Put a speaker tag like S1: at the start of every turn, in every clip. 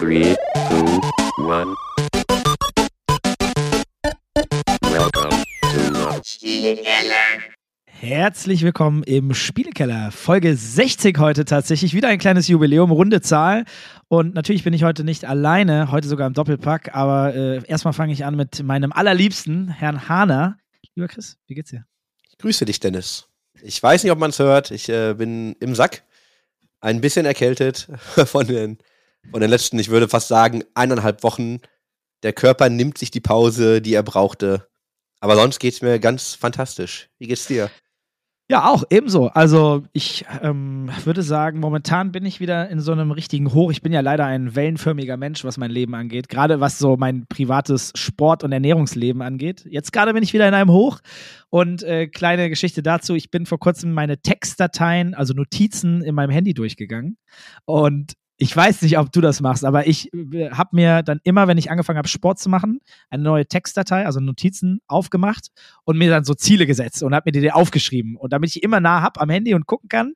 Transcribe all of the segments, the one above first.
S1: Three, two, one. Welcome to the
S2: Herzlich willkommen im Spielekeller. Folge 60 heute tatsächlich. Wieder ein kleines Jubiläum, runde Zahl. Und natürlich bin ich heute nicht alleine, heute sogar im Doppelpack. Aber äh, erstmal fange ich an mit meinem allerliebsten, Herrn Hahner. Lieber Chris, wie geht's dir?
S3: Ich grüße dich, Dennis. Ich weiß nicht, ob man es hört. Ich äh, bin im Sack. Ein bisschen erkältet von den, von den letzten, ich würde fast sagen, eineinhalb Wochen. Der Körper nimmt sich die Pause, die er brauchte. Aber sonst geht's mir ganz fantastisch. Wie geht's dir?
S2: Ja, auch ebenso. Also ich ähm, würde sagen, momentan bin ich wieder in so einem richtigen Hoch. Ich bin ja leider ein wellenförmiger Mensch, was mein Leben angeht. Gerade was so mein privates Sport- und Ernährungsleben angeht. Jetzt gerade bin ich wieder in einem Hoch. Und äh, kleine Geschichte dazu, ich bin vor kurzem meine Textdateien, also Notizen in meinem Handy durchgegangen. Und ich weiß nicht, ob du das machst, aber ich äh, habe mir dann immer, wenn ich angefangen habe, Sport zu machen, eine neue Textdatei, also Notizen, aufgemacht und mir dann so Ziele gesetzt und habe mir die aufgeschrieben. Und damit ich immer nah habe am Handy und gucken kann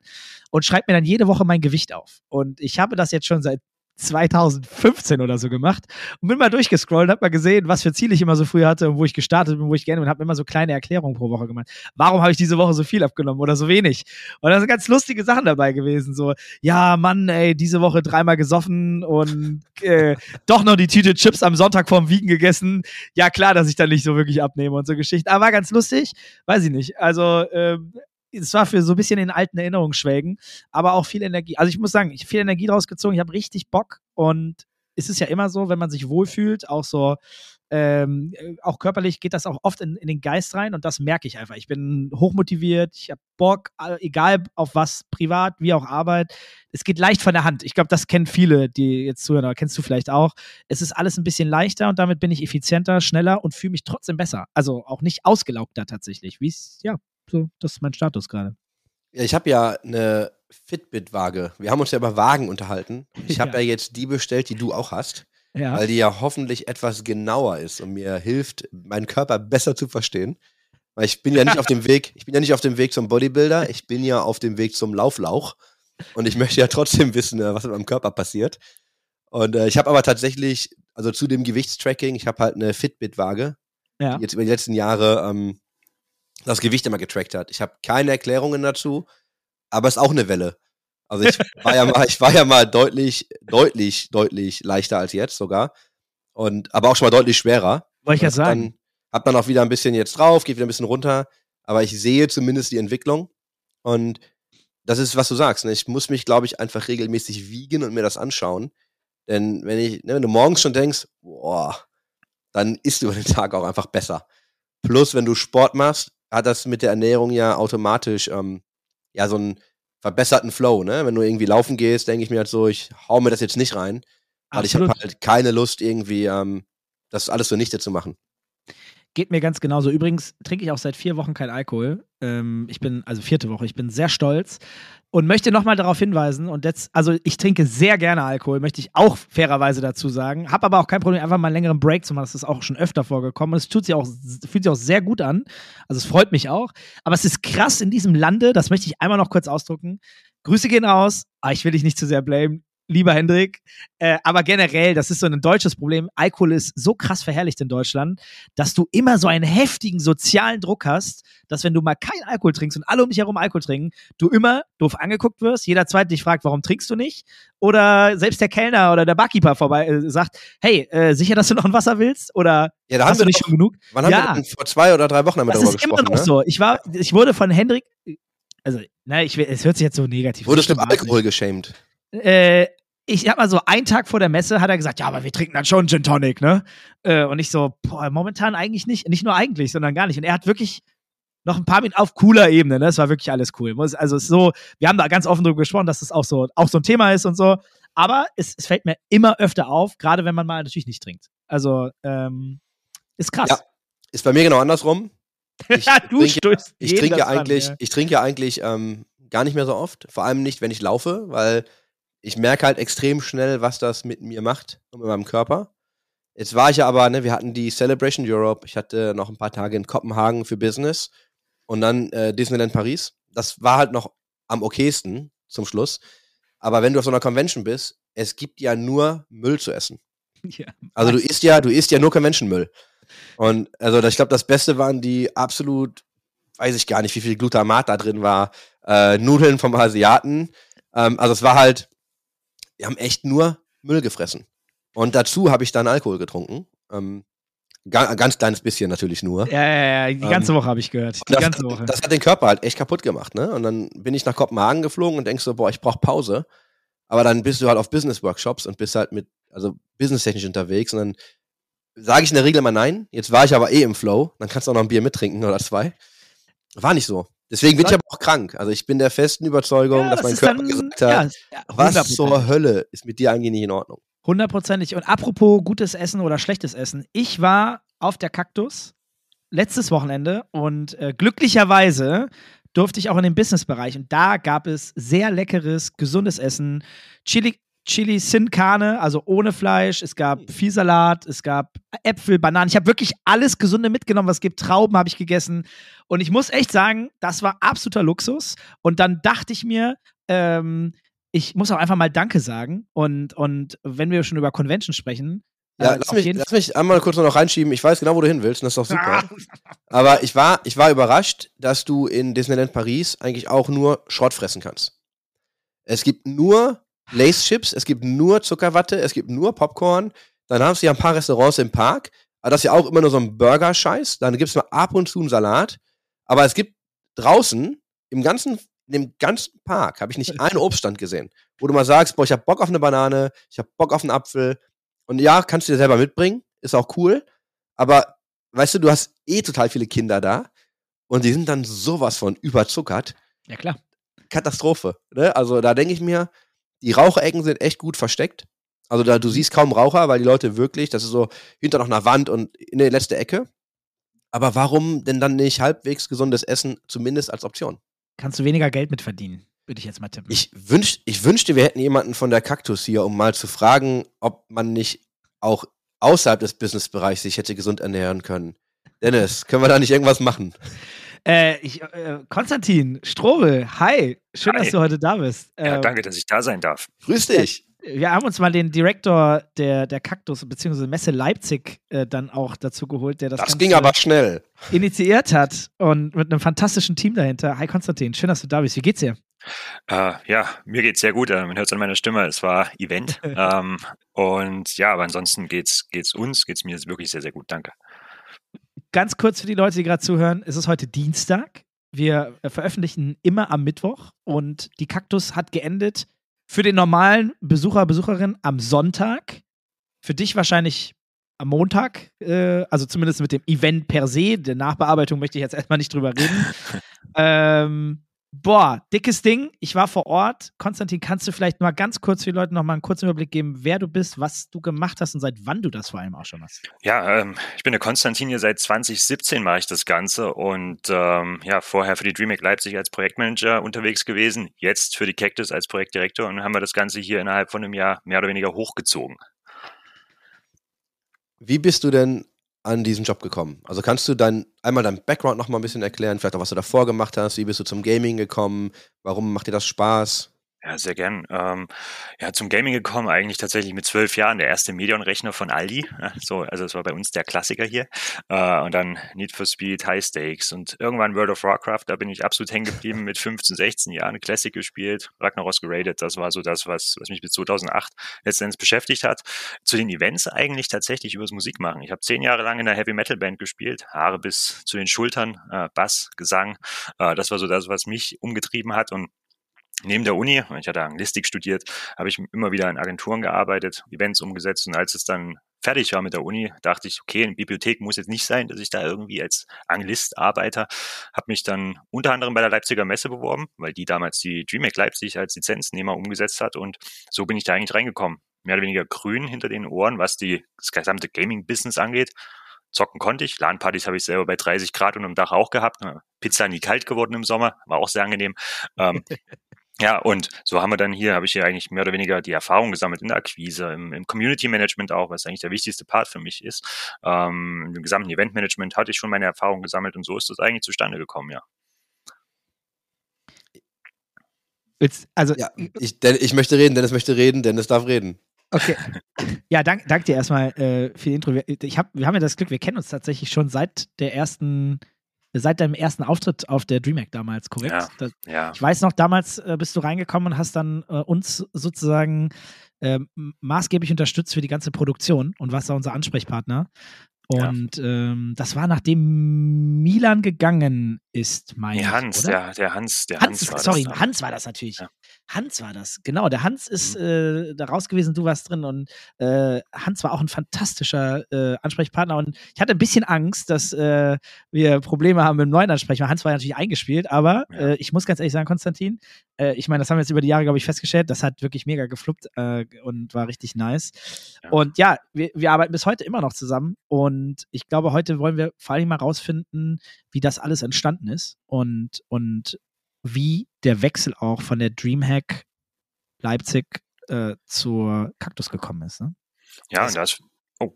S2: und schreibe mir dann jede Woche mein Gewicht auf. Und ich habe das jetzt schon seit 2015 oder so gemacht und bin mal durchgescrollt, hab mal gesehen, was für Ziele ich immer so früh hatte und wo ich gestartet bin, wo ich gerne bin, habe immer so kleine Erklärungen pro Woche gemacht. Warum habe ich diese Woche so viel abgenommen oder so wenig? Und da sind ganz lustige Sachen dabei gewesen, so ja, Mann, ey, diese Woche dreimal gesoffen und äh, doch noch die Tüte Chips am Sonntag vorm Wiegen gegessen. Ja, klar, dass ich dann nicht so wirklich abnehme und so Geschichten. Aber war ganz lustig, weiß ich nicht. Also ähm, es war für so ein bisschen in alten Erinnerungen schwelgen, aber auch viel Energie. Also ich muss sagen, ich habe viel Energie draus gezogen, ich habe richtig Bock und es ist ja immer so, wenn man sich wohlfühlt, auch so, ähm, auch körperlich geht das auch oft in, in den Geist rein und das merke ich einfach. Ich bin hochmotiviert, ich habe Bock, egal auf was, privat wie auch Arbeit. Es geht leicht von der Hand. Ich glaube, das kennen viele, die jetzt zuhören, aber kennst du vielleicht auch. Es ist alles ein bisschen leichter und damit bin ich effizienter, schneller und fühle mich trotzdem besser. Also auch nicht ausgelaugter tatsächlich, wie es, ja, so, das ist mein Status gerade.
S3: Ja, ich habe ja eine Fitbit-Waage. Wir haben uns ja über Wagen unterhalten. Ich habe ja. ja. jetzt die bestellt, die du auch hast. Ja. Weil die ja hoffentlich etwas genauer ist und mir hilft, meinen Körper besser zu verstehen. Weil ich bin ja nicht auf dem Weg, ich bin ja nicht auf dem Weg zum Bodybuilder, ich bin ja auf dem Weg zum Lauflauch. Und ich möchte ja trotzdem wissen, äh, was mit meinem Körper passiert. Und äh, ich habe aber tatsächlich, also zu dem Gewichtstracking, ich habe halt eine Fitbit-Waage, ja. die jetzt über die letzten Jahre ähm, das Gewicht immer getrackt hat. Ich habe keine Erklärungen dazu, aber es ist auch eine Welle. Also ich war ja mal, ich war ja mal deutlich, deutlich, deutlich leichter als jetzt sogar. Und aber auch schon mal deutlich schwerer.
S2: Wollte ich ja sagen.
S3: Dann, hab dann auch wieder ein bisschen jetzt drauf, geht wieder ein bisschen runter. Aber ich sehe zumindest die Entwicklung. Und das ist, was du sagst. Ne? Ich muss mich, glaube ich, einfach regelmäßig wiegen und mir das anschauen. Denn wenn ich, ne, wenn du morgens schon denkst, boah, dann isst du über den Tag auch einfach besser. Plus, wenn du Sport machst, hat das mit der Ernährung ja automatisch ähm, ja so einen verbesserten Flow, ne? Wenn du irgendwie laufen gehst, denke ich mir halt so, ich hau mir das jetzt nicht rein, weil Absolut. ich habe halt keine Lust irgendwie ähm, das alles so nichte zu machen.
S2: Geht mir ganz genauso. Übrigens trinke ich auch seit vier Wochen kein Alkohol. Ähm, ich bin, also vierte Woche, ich bin sehr stolz und möchte nochmal darauf hinweisen, und jetzt, also ich trinke sehr gerne Alkohol, möchte ich auch fairerweise dazu sagen, habe aber auch kein Problem, einfach mal einen längeren Break zu machen. Das ist auch schon öfter vorgekommen. Und es tut sich auch, fühlt sich auch sehr gut an. Also es freut mich auch. Aber es ist krass in diesem Lande, das möchte ich einmal noch kurz ausdrücken. Grüße gehen raus. Ah, ich will dich nicht zu sehr blamen lieber Hendrik. Äh, aber generell, das ist so ein deutsches Problem. Alkohol ist so krass verherrlicht in Deutschland, dass du immer so einen heftigen sozialen Druck hast, dass wenn du mal kein Alkohol trinkst und alle um dich herum Alkohol trinken, du immer doof angeguckt wirst. Jeder zweite dich fragt, warum trinkst du nicht? Oder selbst der Kellner oder der Barkeeper vorbei äh, sagt, hey, äh, sicher, dass du noch ein Wasser willst? Oder
S3: ja, da
S2: hast
S3: du
S2: nicht
S3: doch,
S2: schon genug?
S3: Wann ja. haben wir vor zwei oder drei Wochen haben wir
S2: das
S3: darüber
S2: ist immer noch
S3: ne?
S2: so. Ich war, ich wurde von Hendrik, also, na, ich, es hört sich jetzt so negativ.
S3: Wurdest du im Alkohol geschämt?
S2: Äh, ich hab mal so einen Tag vor der Messe hat er gesagt, ja, aber wir trinken dann schon Gin Tonic, ne? Äh, und ich so, boah, momentan eigentlich nicht, nicht nur eigentlich, sondern gar nicht. Und er hat wirklich noch ein paar Minuten auf cooler Ebene, ne? Das war wirklich alles cool. Also es ist so, wir haben da ganz offen drüber gesprochen, dass das auch so, auch so ein Thema ist und so. Aber es, es fällt mir immer öfter auf, gerade wenn man mal natürlich nicht trinkt. Also, ähm, ist krass. Ja,
S3: ist bei mir genau andersrum.
S2: Ich ja, du
S3: trinke, ich trinke ja eigentlich, ich trinke ja eigentlich ähm, gar nicht mehr so oft. Vor allem nicht, wenn ich laufe, weil ich merke halt extrem schnell, was das mit mir macht und mit meinem Körper. Jetzt war ich ja aber, ne, wir hatten die Celebration Europe, ich hatte noch ein paar Tage in Kopenhagen für Business und dann äh, Disneyland Paris. Das war halt noch am okaysten zum Schluss. Aber wenn du auf so einer Convention bist, es gibt ja nur Müll zu essen. Ja, also du isst ja, du isst ja nur Convention-Müll. Und also ich glaube, das Beste waren die absolut, weiß ich gar nicht, wie viel Glutamat da drin war, äh, Nudeln vom Asiaten. Ähm, also es war halt, wir haben echt nur Müll gefressen. Und dazu habe ich dann Alkohol getrunken. Ähm, ganz kleines bisschen natürlich nur.
S2: Ja, ja, ja, die ganze ähm, Woche habe ich gehört. Die
S3: das,
S2: ganze Woche.
S3: Das hat den Körper halt echt kaputt gemacht, ne? Und dann bin ich nach Kopenhagen geflogen und denkst so, boah, ich brauche Pause. Aber dann bist du halt auf Business-Workshops und bist halt mit, also businesstechnisch unterwegs und dann sage ich in der Regel immer nein. Jetzt war ich aber eh im Flow. Dann kannst du auch noch ein Bier mittrinken oder zwei. War nicht so. Deswegen bin ich aber auch krank. Also ich bin der festen Überzeugung, ja, dass das mein Körper dann, gesagt hat, ja, was zur Hölle ist mit dir eigentlich nicht in Ordnung.
S2: Hundertprozentig. Und apropos gutes Essen oder schlechtes Essen. Ich war auf der Kaktus letztes Wochenende und äh, glücklicherweise durfte ich auch in den Businessbereich und da gab es sehr leckeres, gesundes Essen. Chili, Chili Sin Carne, also ohne Fleisch. Es gab. Viehsalat, es gab Äpfel, Bananen. Ich habe wirklich alles Gesunde mitgenommen, was es gibt. Trauben habe ich gegessen. Und ich muss echt sagen, das war absoluter Luxus. Und dann dachte ich mir, ähm, ich muss auch einfach mal Danke sagen. Und, und wenn wir schon über Convention sprechen.
S3: Ja, äh, lass, mich, lass mich einmal kurz noch reinschieben. Ich weiß genau, wo du hin willst, und das ist doch super. Aber ich war, ich war überrascht, dass du in Disneyland Paris eigentlich auch nur Schrott fressen kannst. Es gibt nur Lace Chips, es gibt nur Zuckerwatte, es gibt nur Popcorn. Dann haben sie ja ein paar Restaurants im Park. Aber das ist ja auch immer nur so ein Burger-Scheiß. Dann gibt es mal ab und zu einen Salat. Aber es gibt draußen im ganzen in dem ganzen Park habe ich nicht einen Obststand gesehen, wo du mal sagst, boah, ich habe Bock auf eine Banane, ich habe Bock auf einen Apfel. Und ja, kannst du dir selber mitbringen, ist auch cool. Aber weißt du, du hast eh total viele Kinder da und die sind dann sowas von überzuckert.
S2: Ja, klar.
S3: Katastrophe. Ne? Also da denke ich mir, die Raucherecken sind echt gut versteckt. Also da, du siehst kaum Raucher, weil die Leute wirklich, das ist so hinter noch einer Wand und in der letzte Ecke. Aber warum denn dann nicht halbwegs gesundes Essen, zumindest als Option?
S2: kannst du weniger Geld mit verdienen, würde ich jetzt mal tippen.
S3: Ich, wünsch, ich wünschte, wir hätten jemanden von der Kaktus hier, um mal zu fragen, ob man nicht auch außerhalb des Businessbereichs sich hätte gesund ernähren können. Dennis, können wir da nicht irgendwas machen?
S2: Äh, ich, äh, Konstantin Strobel, hi, schön, hi. dass du heute da bist.
S4: ja, ähm, danke, dass ich da sein darf.
S3: Grüß dich
S2: wir haben uns mal den Direktor der, der Kaktus bzw. Messe Leipzig äh, dann auch dazu geholt, der das,
S3: das ging aber schnell
S2: initiiert hat und mit einem fantastischen Team dahinter. Hi Konstantin, schön, dass du da bist. Wie geht's dir?
S4: Uh, ja, mir geht's sehr gut. Man hört es an meiner Stimme. Es war Event. ähm, und ja, aber ansonsten geht's, geht's uns, geht's mir wirklich sehr, sehr gut. Danke.
S2: Ganz kurz für die Leute, die gerade zuhören: Es ist heute Dienstag. Wir äh, veröffentlichen immer am Mittwoch und die Kaktus hat geendet für den normalen Besucher, Besucherin am Sonntag. Für dich wahrscheinlich am Montag, äh, also zumindest mit dem Event per se. Der Nachbearbeitung möchte ich jetzt erstmal nicht drüber reden. ähm, boah, dickes Ding. Ich war vor Ort. Konstantin, kannst du vielleicht mal ganz kurz für die Leute noch mal einen kurzen Überblick geben, wer du bist, was du gemacht hast und seit wann du das vor allem auch schon hast?
S4: Ja, ähm, ich bin der Konstantin hier seit 2017 mache ich das Ganze und ähm, ja, vorher für die DreamHack Leipzig als Projektmanager unterwegs gewesen, jetzt für die Cactus als Projektdirektor und haben wir das Ganze hier innerhalb von einem Jahr mehr oder weniger hochgezogen.
S3: Wie bist du denn an diesen Job gekommen? Also kannst du dann einmal deinen Background noch mal ein bisschen erklären, vielleicht auch was du davor gemacht hast, wie bist du zum Gaming gekommen, warum macht dir das Spaß?
S4: Ja, sehr gern. Ähm, ja, zum Gaming gekommen, eigentlich tatsächlich mit zwölf Jahren, der erste Medion-Rechner von Aldi. So, also das war bei uns der Klassiker hier. Äh, und dann Need for Speed, High Stakes und irgendwann World of Warcraft, da bin ich absolut hängen geblieben mit 15, 16 Jahren, Classic gespielt, Ragnaros geradet. Das war so das, was, was mich bis 2008 letztendlich beschäftigt hat. Zu den Events eigentlich tatsächlich übers Musik machen. Ich habe zehn Jahre lang in einer Heavy Metal Band gespielt, Haare bis zu den Schultern, äh, Bass, Gesang. Äh, das war so das, was mich umgetrieben hat und Neben der Uni, ich hatte Anglistik studiert, habe ich immer wieder in Agenturen gearbeitet, Events umgesetzt und als es dann fertig war mit der Uni, dachte ich, okay, eine Bibliothek muss jetzt nicht sein, dass ich da irgendwie als Anglist arbeite. Habe mich dann unter anderem bei der Leipziger Messe beworben, weil die damals die DreamHack Leipzig als Lizenznehmer umgesetzt hat und so bin ich da eigentlich reingekommen. Mehr oder weniger grün hinter den Ohren, was die, das gesamte Gaming-Business angeht. Zocken konnte ich. LAN-Partys habe ich selber bei 30 Grad und im Dach auch gehabt. Pizza nie kalt geworden im Sommer, war auch sehr angenehm. Ähm, Ja, und so haben wir dann hier, habe ich hier eigentlich mehr oder weniger die Erfahrung gesammelt in der Akquise, im, im Community Management auch, was eigentlich der wichtigste Part für mich ist. Ähm, Im gesamten Event Management hatte ich schon meine Erfahrung gesammelt und so ist das eigentlich zustande gekommen, ja.
S2: Willst, also,
S3: ja, ich, ich möchte reden, Dennis möchte reden, Dennis darf reden.
S2: Okay. Ja, danke dank dir erstmal äh, für die Intro. Ich hab, wir haben ja das Glück, wir kennen uns tatsächlich schon seit der ersten, seit deinem ersten Auftritt auf der DreamHack damals, korrekt? Ja, das, ja. Ich weiß noch, damals äh, bist du reingekommen und hast dann äh, uns sozusagen äh, maßgeblich unterstützt für die ganze Produktion und warst da unser Ansprechpartner. Und ja. ähm, das war nachdem Milan gegangen ist, mein nee,
S4: Hans,
S2: oder?
S4: Der, der Hans, der Hans,
S2: Hans war sorry, das. Hans war das natürlich. Ja. Hans war das, genau. Der Hans ist mhm. äh, da raus gewesen, du warst drin und äh, Hans war auch ein fantastischer äh, Ansprechpartner und ich hatte ein bisschen Angst, dass äh, wir Probleme haben mit dem neuen Ansprechpartner. Hans war ja natürlich eingespielt, aber ja. Äh, ich muss ganz ehrlich sagen, Konstantin, äh, ich meine, das haben wir jetzt über die Jahre, glaube ich, festgestellt, das hat wirklich mega gefluppt und war richtig nice. Ja. Und ja, wir, wir arbeiten bis heute immer noch zusammen und ich glaube, heute wollen wir vor allem mal rausfinden, wie das alles entstanden ist und, und wie der Wechsel auch von der Dreamhack Leipzig äh, zur Kaktus gekommen ist. Ne?
S4: Ja, das, und das. Oh,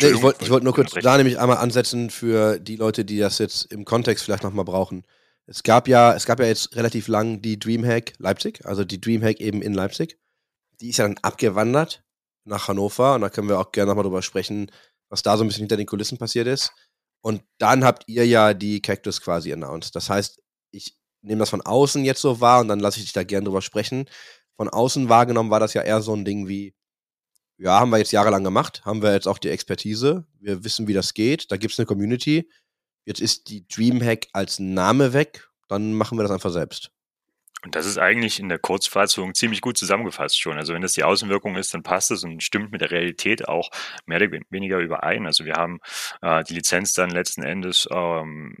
S3: nee, ich wollte wollt nur kurz da nämlich einmal ansetzen für die Leute, die das jetzt im Kontext vielleicht nochmal brauchen. Es gab ja, es gab ja jetzt relativ lang die Dreamhack Leipzig, also die Dreamhack eben in Leipzig. Die ist ja dann abgewandert nach Hannover und da können wir auch gerne nochmal drüber sprechen, was da so ein bisschen hinter den Kulissen passiert ist. Und dann habt ihr ja die Cactus quasi announced. Das heißt, ich nehme das von außen jetzt so wahr und dann lasse ich dich da gerne drüber sprechen. Von außen wahrgenommen war das ja eher so ein Ding wie, ja, haben wir jetzt jahrelang gemacht, haben wir jetzt auch die Expertise, wir wissen, wie das geht, da gibt es eine Community. Jetzt ist die Dreamhack als Name weg, dann machen wir das einfach selbst.
S4: Und das ist eigentlich in der Kurzfassung ziemlich gut zusammengefasst schon. Also wenn das die Außenwirkung ist, dann passt es und stimmt mit der Realität auch mehr oder weniger überein. Also wir haben äh, die Lizenz dann letzten Endes ähm,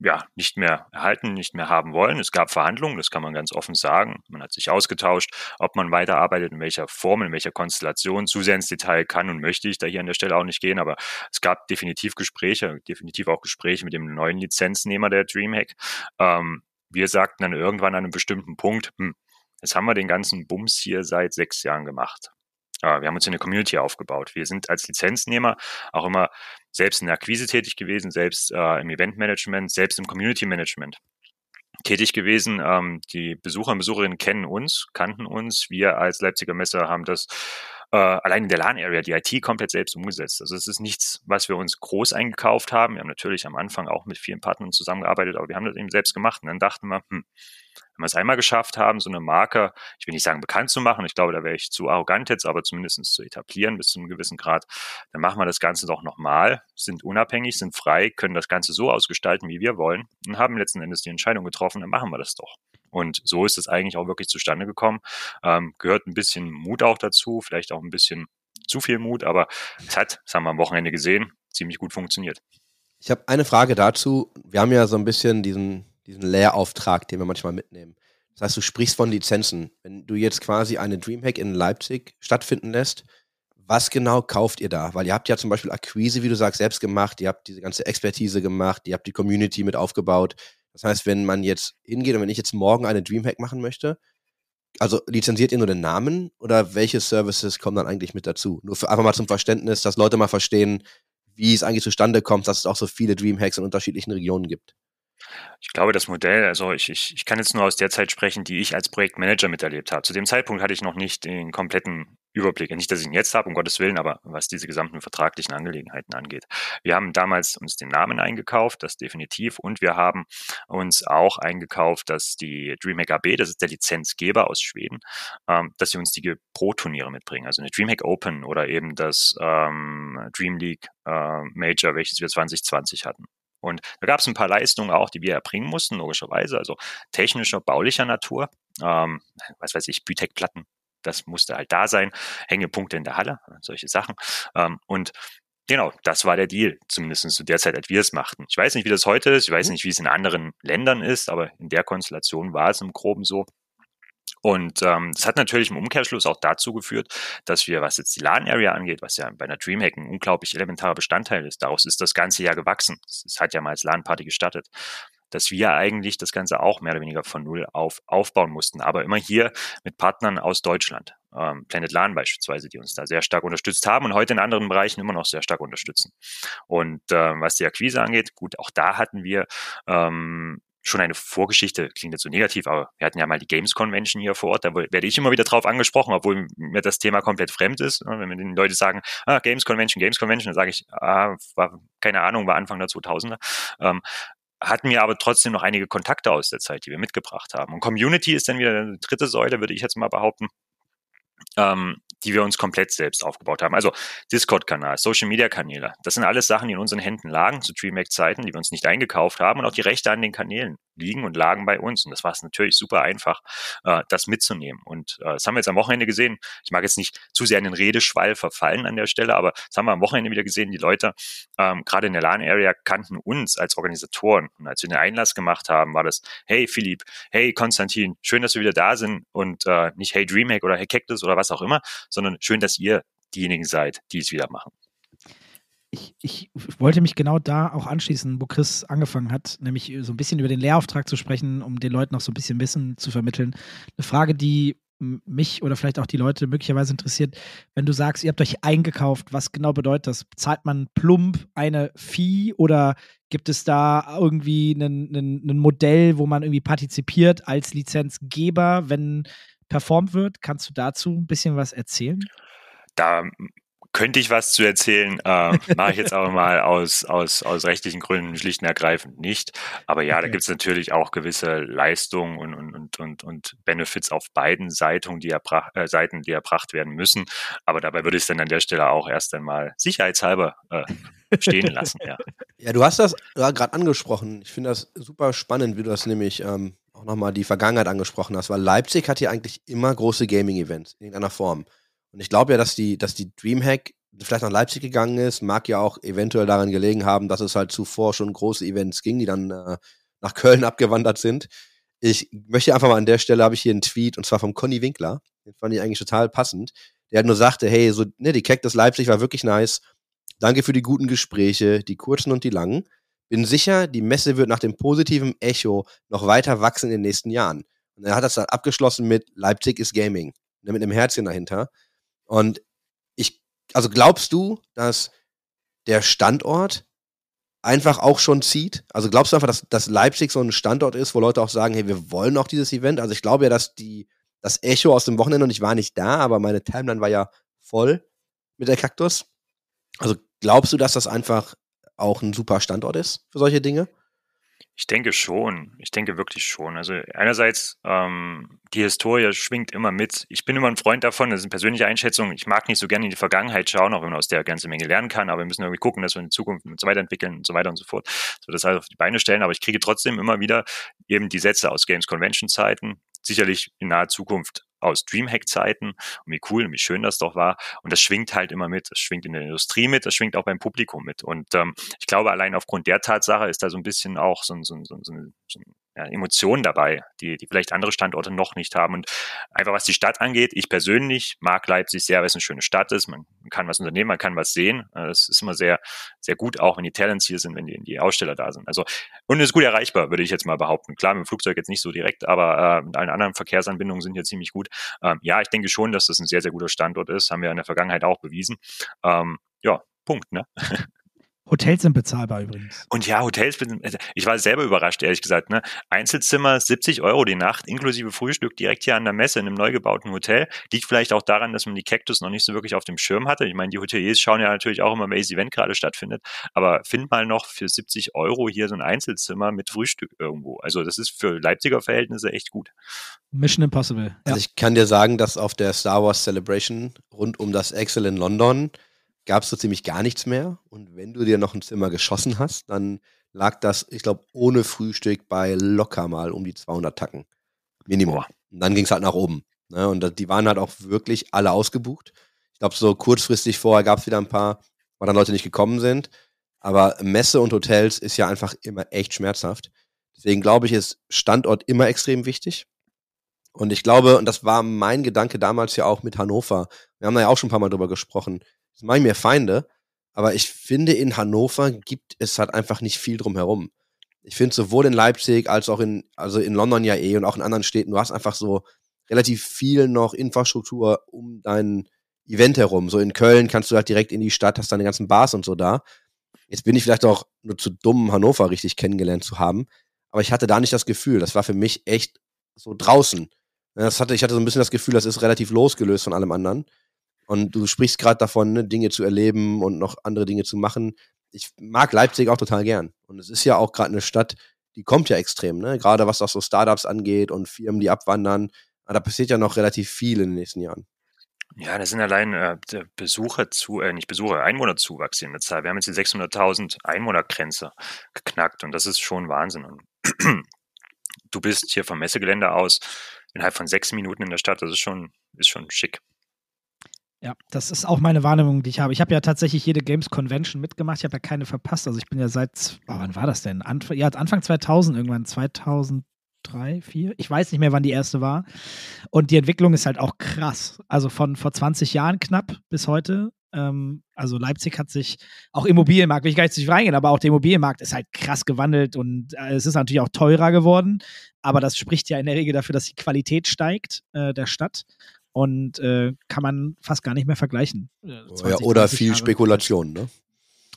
S4: ja, nicht mehr erhalten, nicht mehr haben wollen. Es gab Verhandlungen, das kann man ganz offen sagen. Man hat sich ausgetauscht, ob man weiterarbeitet, in welcher Form, in welcher Konstellation. Zu sehr ins Detail kann und möchte ich da hier an der Stelle auch nicht gehen, aber es gab definitiv Gespräche, definitiv auch Gespräche mit dem neuen Lizenznehmer der Dreamhack. Ähm, wir sagten dann irgendwann an einem bestimmten Punkt, hm, jetzt haben wir den ganzen Bums hier seit sechs Jahren gemacht. Wir haben uns eine Community aufgebaut. Wir sind als Lizenznehmer auch immer selbst in der Akquise tätig gewesen, selbst äh, im Eventmanagement, selbst im Community Management tätig gewesen. Ähm, die Besucher und Besucherinnen kennen uns, kannten uns. Wir als Leipziger Messe haben das äh, allein in der LAN-Area die IT komplett selbst umgesetzt. Also es ist nichts, was wir uns groß eingekauft haben. Wir haben natürlich am Anfang auch mit vielen Partnern zusammengearbeitet, aber wir haben das eben selbst gemacht. Und dann dachten wir, hm, wenn wir es einmal geschafft haben, so eine Marke, ich will nicht sagen bekannt zu machen, ich glaube, da wäre ich zu arrogant jetzt, aber zumindest zu etablieren bis zu einem gewissen Grad, dann machen wir das Ganze doch nochmal, sind unabhängig, sind frei, können das Ganze so ausgestalten, wie wir wollen und haben letzten Endes die Entscheidung getroffen, dann machen wir das doch. Und so ist es eigentlich auch wirklich zustande gekommen. Ähm, gehört ein bisschen Mut auch dazu, vielleicht auch ein bisschen zu viel Mut, aber es hat, das haben wir am Wochenende gesehen, ziemlich gut funktioniert.
S3: Ich habe eine Frage dazu. Wir haben ja so ein bisschen diesen diesen Lehrauftrag, den wir manchmal mitnehmen. Das heißt, du sprichst von Lizenzen. Wenn du jetzt quasi eine Dreamhack in Leipzig stattfinden lässt, was genau kauft ihr da? Weil ihr habt ja zum Beispiel Akquise, wie du sagst, selbst gemacht, ihr habt diese ganze Expertise gemacht, ihr habt die Community mit aufgebaut. Das heißt, wenn man jetzt hingeht und wenn ich jetzt morgen eine Dreamhack machen möchte, also lizenziert ihr nur den Namen oder welche Services kommen dann eigentlich mit dazu? Nur für einfach mal zum Verständnis, dass Leute mal verstehen, wie es eigentlich zustande kommt, dass es auch so viele Dreamhacks in unterschiedlichen Regionen gibt.
S4: Ich glaube, das Modell, also ich, ich, ich kann jetzt nur aus der Zeit sprechen, die ich als Projektmanager miterlebt habe. Zu dem Zeitpunkt hatte ich noch nicht den kompletten Überblick. Nicht, dass ich ihn jetzt habe, um Gottes Willen, aber was diese gesamten vertraglichen Angelegenheiten angeht. Wir haben damals uns den Namen eingekauft, das definitiv, und wir haben uns auch eingekauft, dass die DreamHack AB, das ist der Lizenzgeber aus Schweden, ähm, dass sie uns die Pro-Turniere mitbringen. Also eine DreamHack Open oder eben das ähm, Dream League äh, Major, welches wir 2020 hatten. Und da gab es ein paar Leistungen auch, die wir erbringen mussten, logischerweise, also technischer, baulicher Natur. Ähm, was weiß ich, Bütek-Platten, das musste halt da sein, Hängepunkte in der Halle, solche Sachen. Ähm, und Genau, das war der Deal, zumindest zu der Zeit, als wir es machten. Ich weiß nicht, wie das heute ist, ich weiß mhm. nicht, wie es in anderen Ländern ist, aber in der Konstellation war es im Groben so. Und ähm, das hat natürlich im Umkehrschluss auch dazu geführt, dass wir, was jetzt die LAN-Area angeht, was ja bei einer Dreamhack ein unglaublich elementarer Bestandteil ist, daraus ist das ganze Jahr gewachsen. Es hat ja mal als LAN-Party gestartet dass wir eigentlich das Ganze auch mehr oder weniger von Null auf aufbauen mussten, aber immer hier mit Partnern aus Deutschland. Ähm, Planet LAN beispielsweise, die uns da sehr stark unterstützt haben und heute in anderen Bereichen immer noch sehr stark unterstützen. Und ähm, was die Akquise angeht, gut, auch da hatten wir ähm, schon eine Vorgeschichte, klingt jetzt so negativ, aber wir hatten ja mal die Games Convention hier vor Ort, da werde ich immer wieder drauf angesprochen, obwohl mir das Thema komplett fremd ist. Wenn mir die Leute sagen, ah, Games Convention, Games Convention, dann sage ich, ah, war, keine Ahnung, war Anfang der 2000er. Ähm, hatten wir aber trotzdem noch einige Kontakte aus der Zeit, die wir mitgebracht haben. Und Community ist dann wieder eine dritte Säule, würde ich jetzt mal behaupten. Ähm, die wir uns komplett selbst aufgebaut haben. Also Discord-Kanal, Social-Media-Kanäle, das sind alles Sachen, die in unseren Händen lagen zu DreamHack-Zeiten, die wir uns nicht eingekauft haben und auch die Rechte an den Kanälen liegen und lagen bei uns. Und das war es natürlich super einfach, äh, das mitzunehmen. Und äh, das haben wir jetzt am Wochenende gesehen. Ich mag jetzt nicht zu sehr in den Redeschwall verfallen an der Stelle, aber das haben wir am Wochenende wieder gesehen. Die Leute, ähm, gerade in der LAN-Area, kannten uns als Organisatoren. Und als wir den Einlass gemacht haben, war das, hey Philipp, hey Konstantin, schön, dass wir wieder da sind und äh, nicht hey Dreamhack oder hey Cactus oder was auch immer, sondern schön, dass ihr diejenigen seid, die es wieder machen.
S2: Ich, ich, wollte mich genau da auch anschließen, wo Chris angefangen hat, nämlich so ein bisschen über den Lehrauftrag zu sprechen, um den Leuten noch so ein bisschen Wissen zu vermitteln. Eine Frage, die mich oder vielleicht auch die Leute möglicherweise interessiert, wenn du sagst, ihr habt euch eingekauft, was genau bedeutet das? Zahlt man plump eine Fee oder gibt es da irgendwie ein Modell, wo man irgendwie partizipiert als Lizenzgeber, wenn performt wird. Kannst du dazu ein bisschen was erzählen?
S4: Da könnte ich was zu erzählen, äh, mache ich jetzt aber mal aus, aus, aus rechtlichen Gründen schlicht und ergreifend nicht. Aber ja, okay. da gibt es natürlich auch gewisse Leistungen und, und, und, und Benefits auf beiden Seiten, die, erbrach, äh, Seiten, die erbracht werden müssen. Aber dabei würde ich es dann an der Stelle auch erst einmal sicherheitshalber äh, stehen lassen. Ja.
S3: ja, du hast das gerade angesprochen. Ich finde das super spannend, wie du das nämlich ähm, auch nochmal die Vergangenheit angesprochen hast, weil Leipzig hat ja eigentlich immer große Gaming-Events in irgendeiner Form. Und ich glaube ja, dass die, dass die Dreamhack vielleicht nach Leipzig gegangen ist, mag ja auch eventuell daran gelegen haben, dass es halt zuvor schon große Events ging, die dann äh, nach Köln abgewandert sind. Ich möchte einfach mal an der Stelle, habe ich hier einen Tweet, und zwar vom Conny Winkler, den fand ich eigentlich total passend. Der hat nur sagte, hey, so, ne, die Cactus Leipzig war wirklich nice. Danke für die guten Gespräche, die kurzen und die langen. Bin sicher, die Messe wird nach dem positiven Echo noch weiter wachsen in den nächsten Jahren. Und er hat das dann abgeschlossen mit Leipzig ist Gaming. Ne, mit einem Herzchen dahinter. Und ich, also glaubst du, dass der Standort einfach auch schon zieht? Also glaubst du einfach, dass, dass Leipzig so ein Standort ist, wo Leute auch sagen, hey, wir wollen auch dieses Event? Also ich glaube ja, dass die, das Echo aus dem Wochenende, und ich war nicht da, aber meine Timeline war ja voll mit der Kaktus. Also glaubst du, dass das einfach auch ein super Standort ist für solche Dinge?
S4: Ich denke schon. Ich denke wirklich schon. Also einerseits, ähm, die Historie schwingt immer mit. Ich bin immer ein Freund davon, das ist eine persönliche Einschätzung. Ich mag nicht so gerne in die Vergangenheit schauen, auch wenn man aus der ganzen Menge lernen kann, aber wir müssen irgendwie gucken, dass wir in Zukunft uns weiterentwickeln und so weiter und so fort. So das heißt auf die Beine stellen. Aber ich kriege trotzdem immer wieder eben die Sätze aus Games Convention Zeiten, sicherlich in naher Zukunft aus Dreamhack-Zeiten und wie cool und wie schön das doch war. Und das schwingt halt immer mit. Das schwingt in der Industrie mit, das schwingt auch beim Publikum mit. Und ähm, ich glaube, allein aufgrund der Tatsache ist da so ein bisschen auch so, so, so, so, so ein ja, Emotionen dabei, die, die vielleicht andere Standorte noch nicht haben. Und einfach was die Stadt angeht, ich persönlich mag Leipzig sehr, weil es eine schöne Stadt ist. Man kann was unternehmen, man kann was sehen. Es ist immer sehr, sehr gut, auch wenn die Talents hier sind, wenn die, die Aussteller da sind. Also, und es ist gut erreichbar, würde ich jetzt mal behaupten. Klar, mit dem Flugzeug jetzt nicht so direkt, aber äh, mit allen anderen Verkehrsanbindungen sind hier ziemlich gut. Ähm, ja, ich denke schon, dass das ein sehr, sehr guter Standort ist. Haben wir in der Vergangenheit auch bewiesen. Ähm, ja, Punkt, ne?
S2: Hotels sind bezahlbar übrigens.
S4: Und ja, Hotels, also ich war selber überrascht, ehrlich gesagt. Ne? Einzelzimmer 70 Euro die Nacht, inklusive Frühstück, direkt hier an der Messe in einem neu gebauten Hotel. Liegt vielleicht auch daran, dass man die Cactus noch nicht so wirklich auf dem Schirm hatte. Ich meine, die Hoteliers schauen ja natürlich auch immer, welches Event gerade stattfindet. Aber find mal noch für 70 Euro hier so ein Einzelzimmer mit Frühstück irgendwo. Also das ist für Leipziger Verhältnisse echt gut.
S2: Mission Impossible.
S3: Also ja. ich kann dir sagen, dass auf der Star Wars Celebration rund um das Excel in London gab es so ziemlich gar nichts mehr. Und wenn du dir noch ein Zimmer geschossen hast, dann lag das, ich glaube, ohne Frühstück bei locker mal um die 200 Tacken. Minimum. Und dann ging es halt nach oben. Ne? Und die waren halt auch wirklich alle ausgebucht. Ich glaube, so kurzfristig vorher gab es wieder ein paar, weil dann Leute nicht gekommen sind. Aber Messe und Hotels ist ja einfach immer echt schmerzhaft. Deswegen glaube ich, ist Standort immer extrem wichtig. Und ich glaube, und das war mein Gedanke damals ja auch mit Hannover. Wir haben da ja auch schon ein paar Mal drüber gesprochen. Das mache ich mir Feinde. Aber ich finde, in Hannover gibt es halt einfach nicht viel drumherum. Ich finde sowohl in Leipzig als auch in, also in London ja eh und auch in anderen Städten, du hast einfach so relativ viel noch Infrastruktur um dein Event herum. So in Köln kannst du halt direkt in die Stadt, hast deine ganzen Bars und so da. Jetzt bin ich vielleicht auch nur zu dumm, Hannover richtig kennengelernt zu haben. aber ich hatte da nicht das Gefühl. Das war für mich echt so draußen. Das hatte, ich hatte so ein bisschen das Gefühl, das ist relativ losgelöst von allem anderen. Und du sprichst gerade davon, ne, Dinge zu erleben und noch andere Dinge zu machen. Ich mag Leipzig auch total gern. Und es ist ja auch gerade eine Stadt, die kommt ja extrem, ne? Gerade was auch so Startups angeht und Firmen, die abwandern. Aber da passiert ja noch relativ viel in den nächsten Jahren.
S4: Ja, das sind allein äh, Besucher zu, äh, nicht Besucher, Einwohnerzuwachs in der Zahl. Wir haben jetzt die 600.000 Einwohnergrenze geknackt und das ist schon Wahnsinn. Und du bist hier vom Messegelände aus innerhalb von sechs Minuten in der Stadt. Das ist schon, ist schon schick.
S2: Ja, das ist auch meine Wahrnehmung, die ich habe. Ich habe ja tatsächlich jede Games Convention mitgemacht. Ich habe ja keine verpasst. Also ich bin ja seit, oh, wann war das denn? Anf ja, Anfang 2000 irgendwann, 2003, 2004. Ich weiß nicht mehr, wann die erste war. Und die Entwicklung ist halt auch krass. Also von vor 20 Jahren knapp bis heute. Ähm, also Leipzig hat sich, auch Immobilienmarkt, will ich gar nicht nicht reingehen, aber auch der Immobilienmarkt ist halt krass gewandelt und äh, es ist natürlich auch teurer geworden. Aber das spricht ja in der Regel dafür, dass die Qualität steigt äh, der Stadt und äh, kann man fast gar nicht mehr vergleichen.
S3: 20, ja, oder viel Jahre. Spekulation, ne?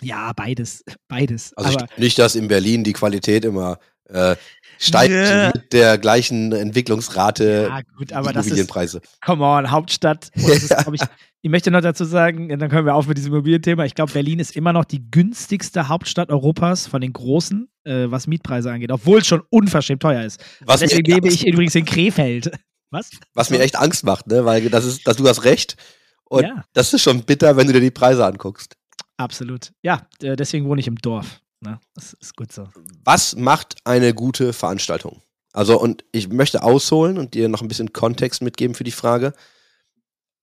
S2: Ja, beides, beides.
S3: Also Aber nicht, dass in Berlin die Qualität immer äh, steigt ja. mit der gleichen Entwicklungsrate
S2: ja, gut, aber Immobilienpreise. Das ist, come on, Hauptstadt. Ist, ich, ich möchte noch dazu sagen, dann können wir auf mit diesem Immobilienthema. Ich glaube, Berlin ist immer noch die günstigste Hauptstadt Europas von den großen, äh, was Mietpreise angeht, obwohl es schon unverschämt teuer ist. Was Deswegen lebe ich übrigens in Krefeld.
S3: Was? Was mir echt Angst macht, ne? Weil das ist, dass du hast recht. Und ja. das ist schon bitter, wenn du dir die Preise anguckst.
S2: Absolut. Ja, deswegen wohne ich im Dorf. Ne? Das ist gut so.
S3: Was macht eine gute Veranstaltung? Also, und ich möchte ausholen und dir noch ein bisschen Kontext mitgeben für die Frage.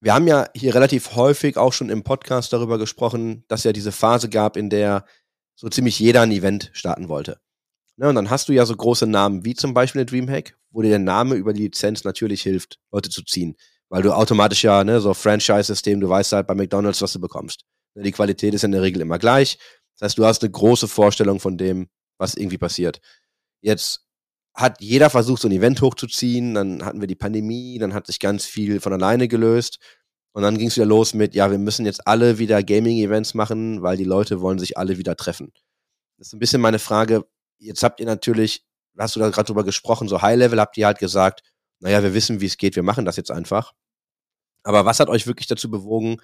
S3: Wir haben ja hier relativ häufig auch schon im Podcast darüber gesprochen, dass ja diese Phase gab, in der so ziemlich jeder ein Event starten wollte. Ne, und dann hast du ja so große Namen wie zum Beispiel eine Dreamhack, wo dir der Name über die Lizenz natürlich hilft, Leute zu ziehen. Weil du automatisch ja, ne, so Franchise-System, du weißt halt bei McDonalds, was du bekommst. Ne, die Qualität ist in der Regel immer gleich. Das heißt, du hast eine große Vorstellung von dem, was irgendwie passiert. Jetzt hat jeder versucht, so ein Event hochzuziehen, dann hatten wir die Pandemie, dann hat sich ganz viel von alleine gelöst. Und dann ging es wieder los mit, ja, wir müssen jetzt alle wieder Gaming-Events machen, weil die Leute wollen sich alle wieder treffen. Das ist ein bisschen meine Frage, jetzt habt ihr natürlich, hast du da gerade drüber gesprochen, so High-Level habt ihr halt gesagt, naja, wir wissen, wie es geht, wir machen das jetzt einfach. Aber was hat euch wirklich dazu bewogen,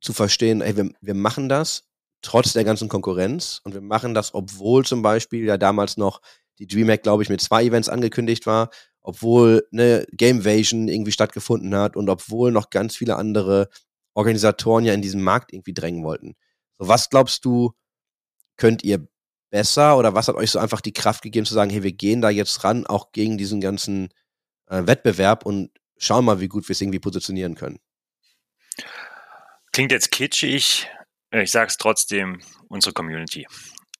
S3: zu verstehen, ey, wir, wir machen das trotz der ganzen Konkurrenz und wir machen das, obwohl zum Beispiel ja damals noch die DreamHack, glaube ich, mit zwei Events angekündigt war, obwohl eine Gamevasion irgendwie stattgefunden hat und obwohl noch ganz viele andere Organisatoren ja in diesen Markt irgendwie drängen wollten. So, was glaubst du, könnt ihr besser oder was hat euch so einfach die Kraft gegeben zu sagen, hey, wir gehen da jetzt ran, auch gegen diesen ganzen äh, Wettbewerb und schauen mal, wie gut wir es irgendwie positionieren können?
S4: Klingt jetzt kitschig, ich sage es trotzdem, unsere Community.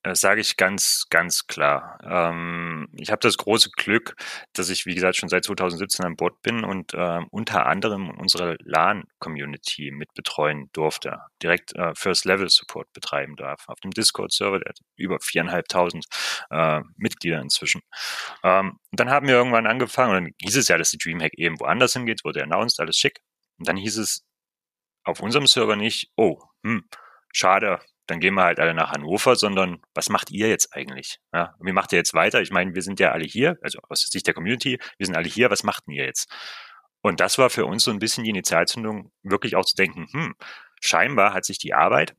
S4: Das sage ich ganz, ganz klar. Ähm, ich habe das große Glück, dass ich, wie gesagt, schon seit 2017 an Bord bin und äh, unter anderem unsere LAN-Community mitbetreuen durfte, direkt äh, First-Level-Support betreiben darf. Auf dem Discord-Server, der hat über viereinhalbtausend äh, Mitglieder inzwischen. Ähm, dann haben wir irgendwann angefangen, und dann hieß es ja, dass die Dreamhack eben woanders hingeht, wurde announced, alles schick. Und dann hieß es auf unserem Server nicht, oh, hm, schade, dann gehen wir halt alle nach Hannover, sondern was macht ihr jetzt eigentlich? Ja, wie macht ihr jetzt weiter? Ich meine, wir sind ja alle hier, also aus Sicht der Community, wir sind alle hier, was macht ihr jetzt? Und das war für uns so ein bisschen die Initialzündung, wirklich auch zu denken, hm, scheinbar hat sich die Arbeit,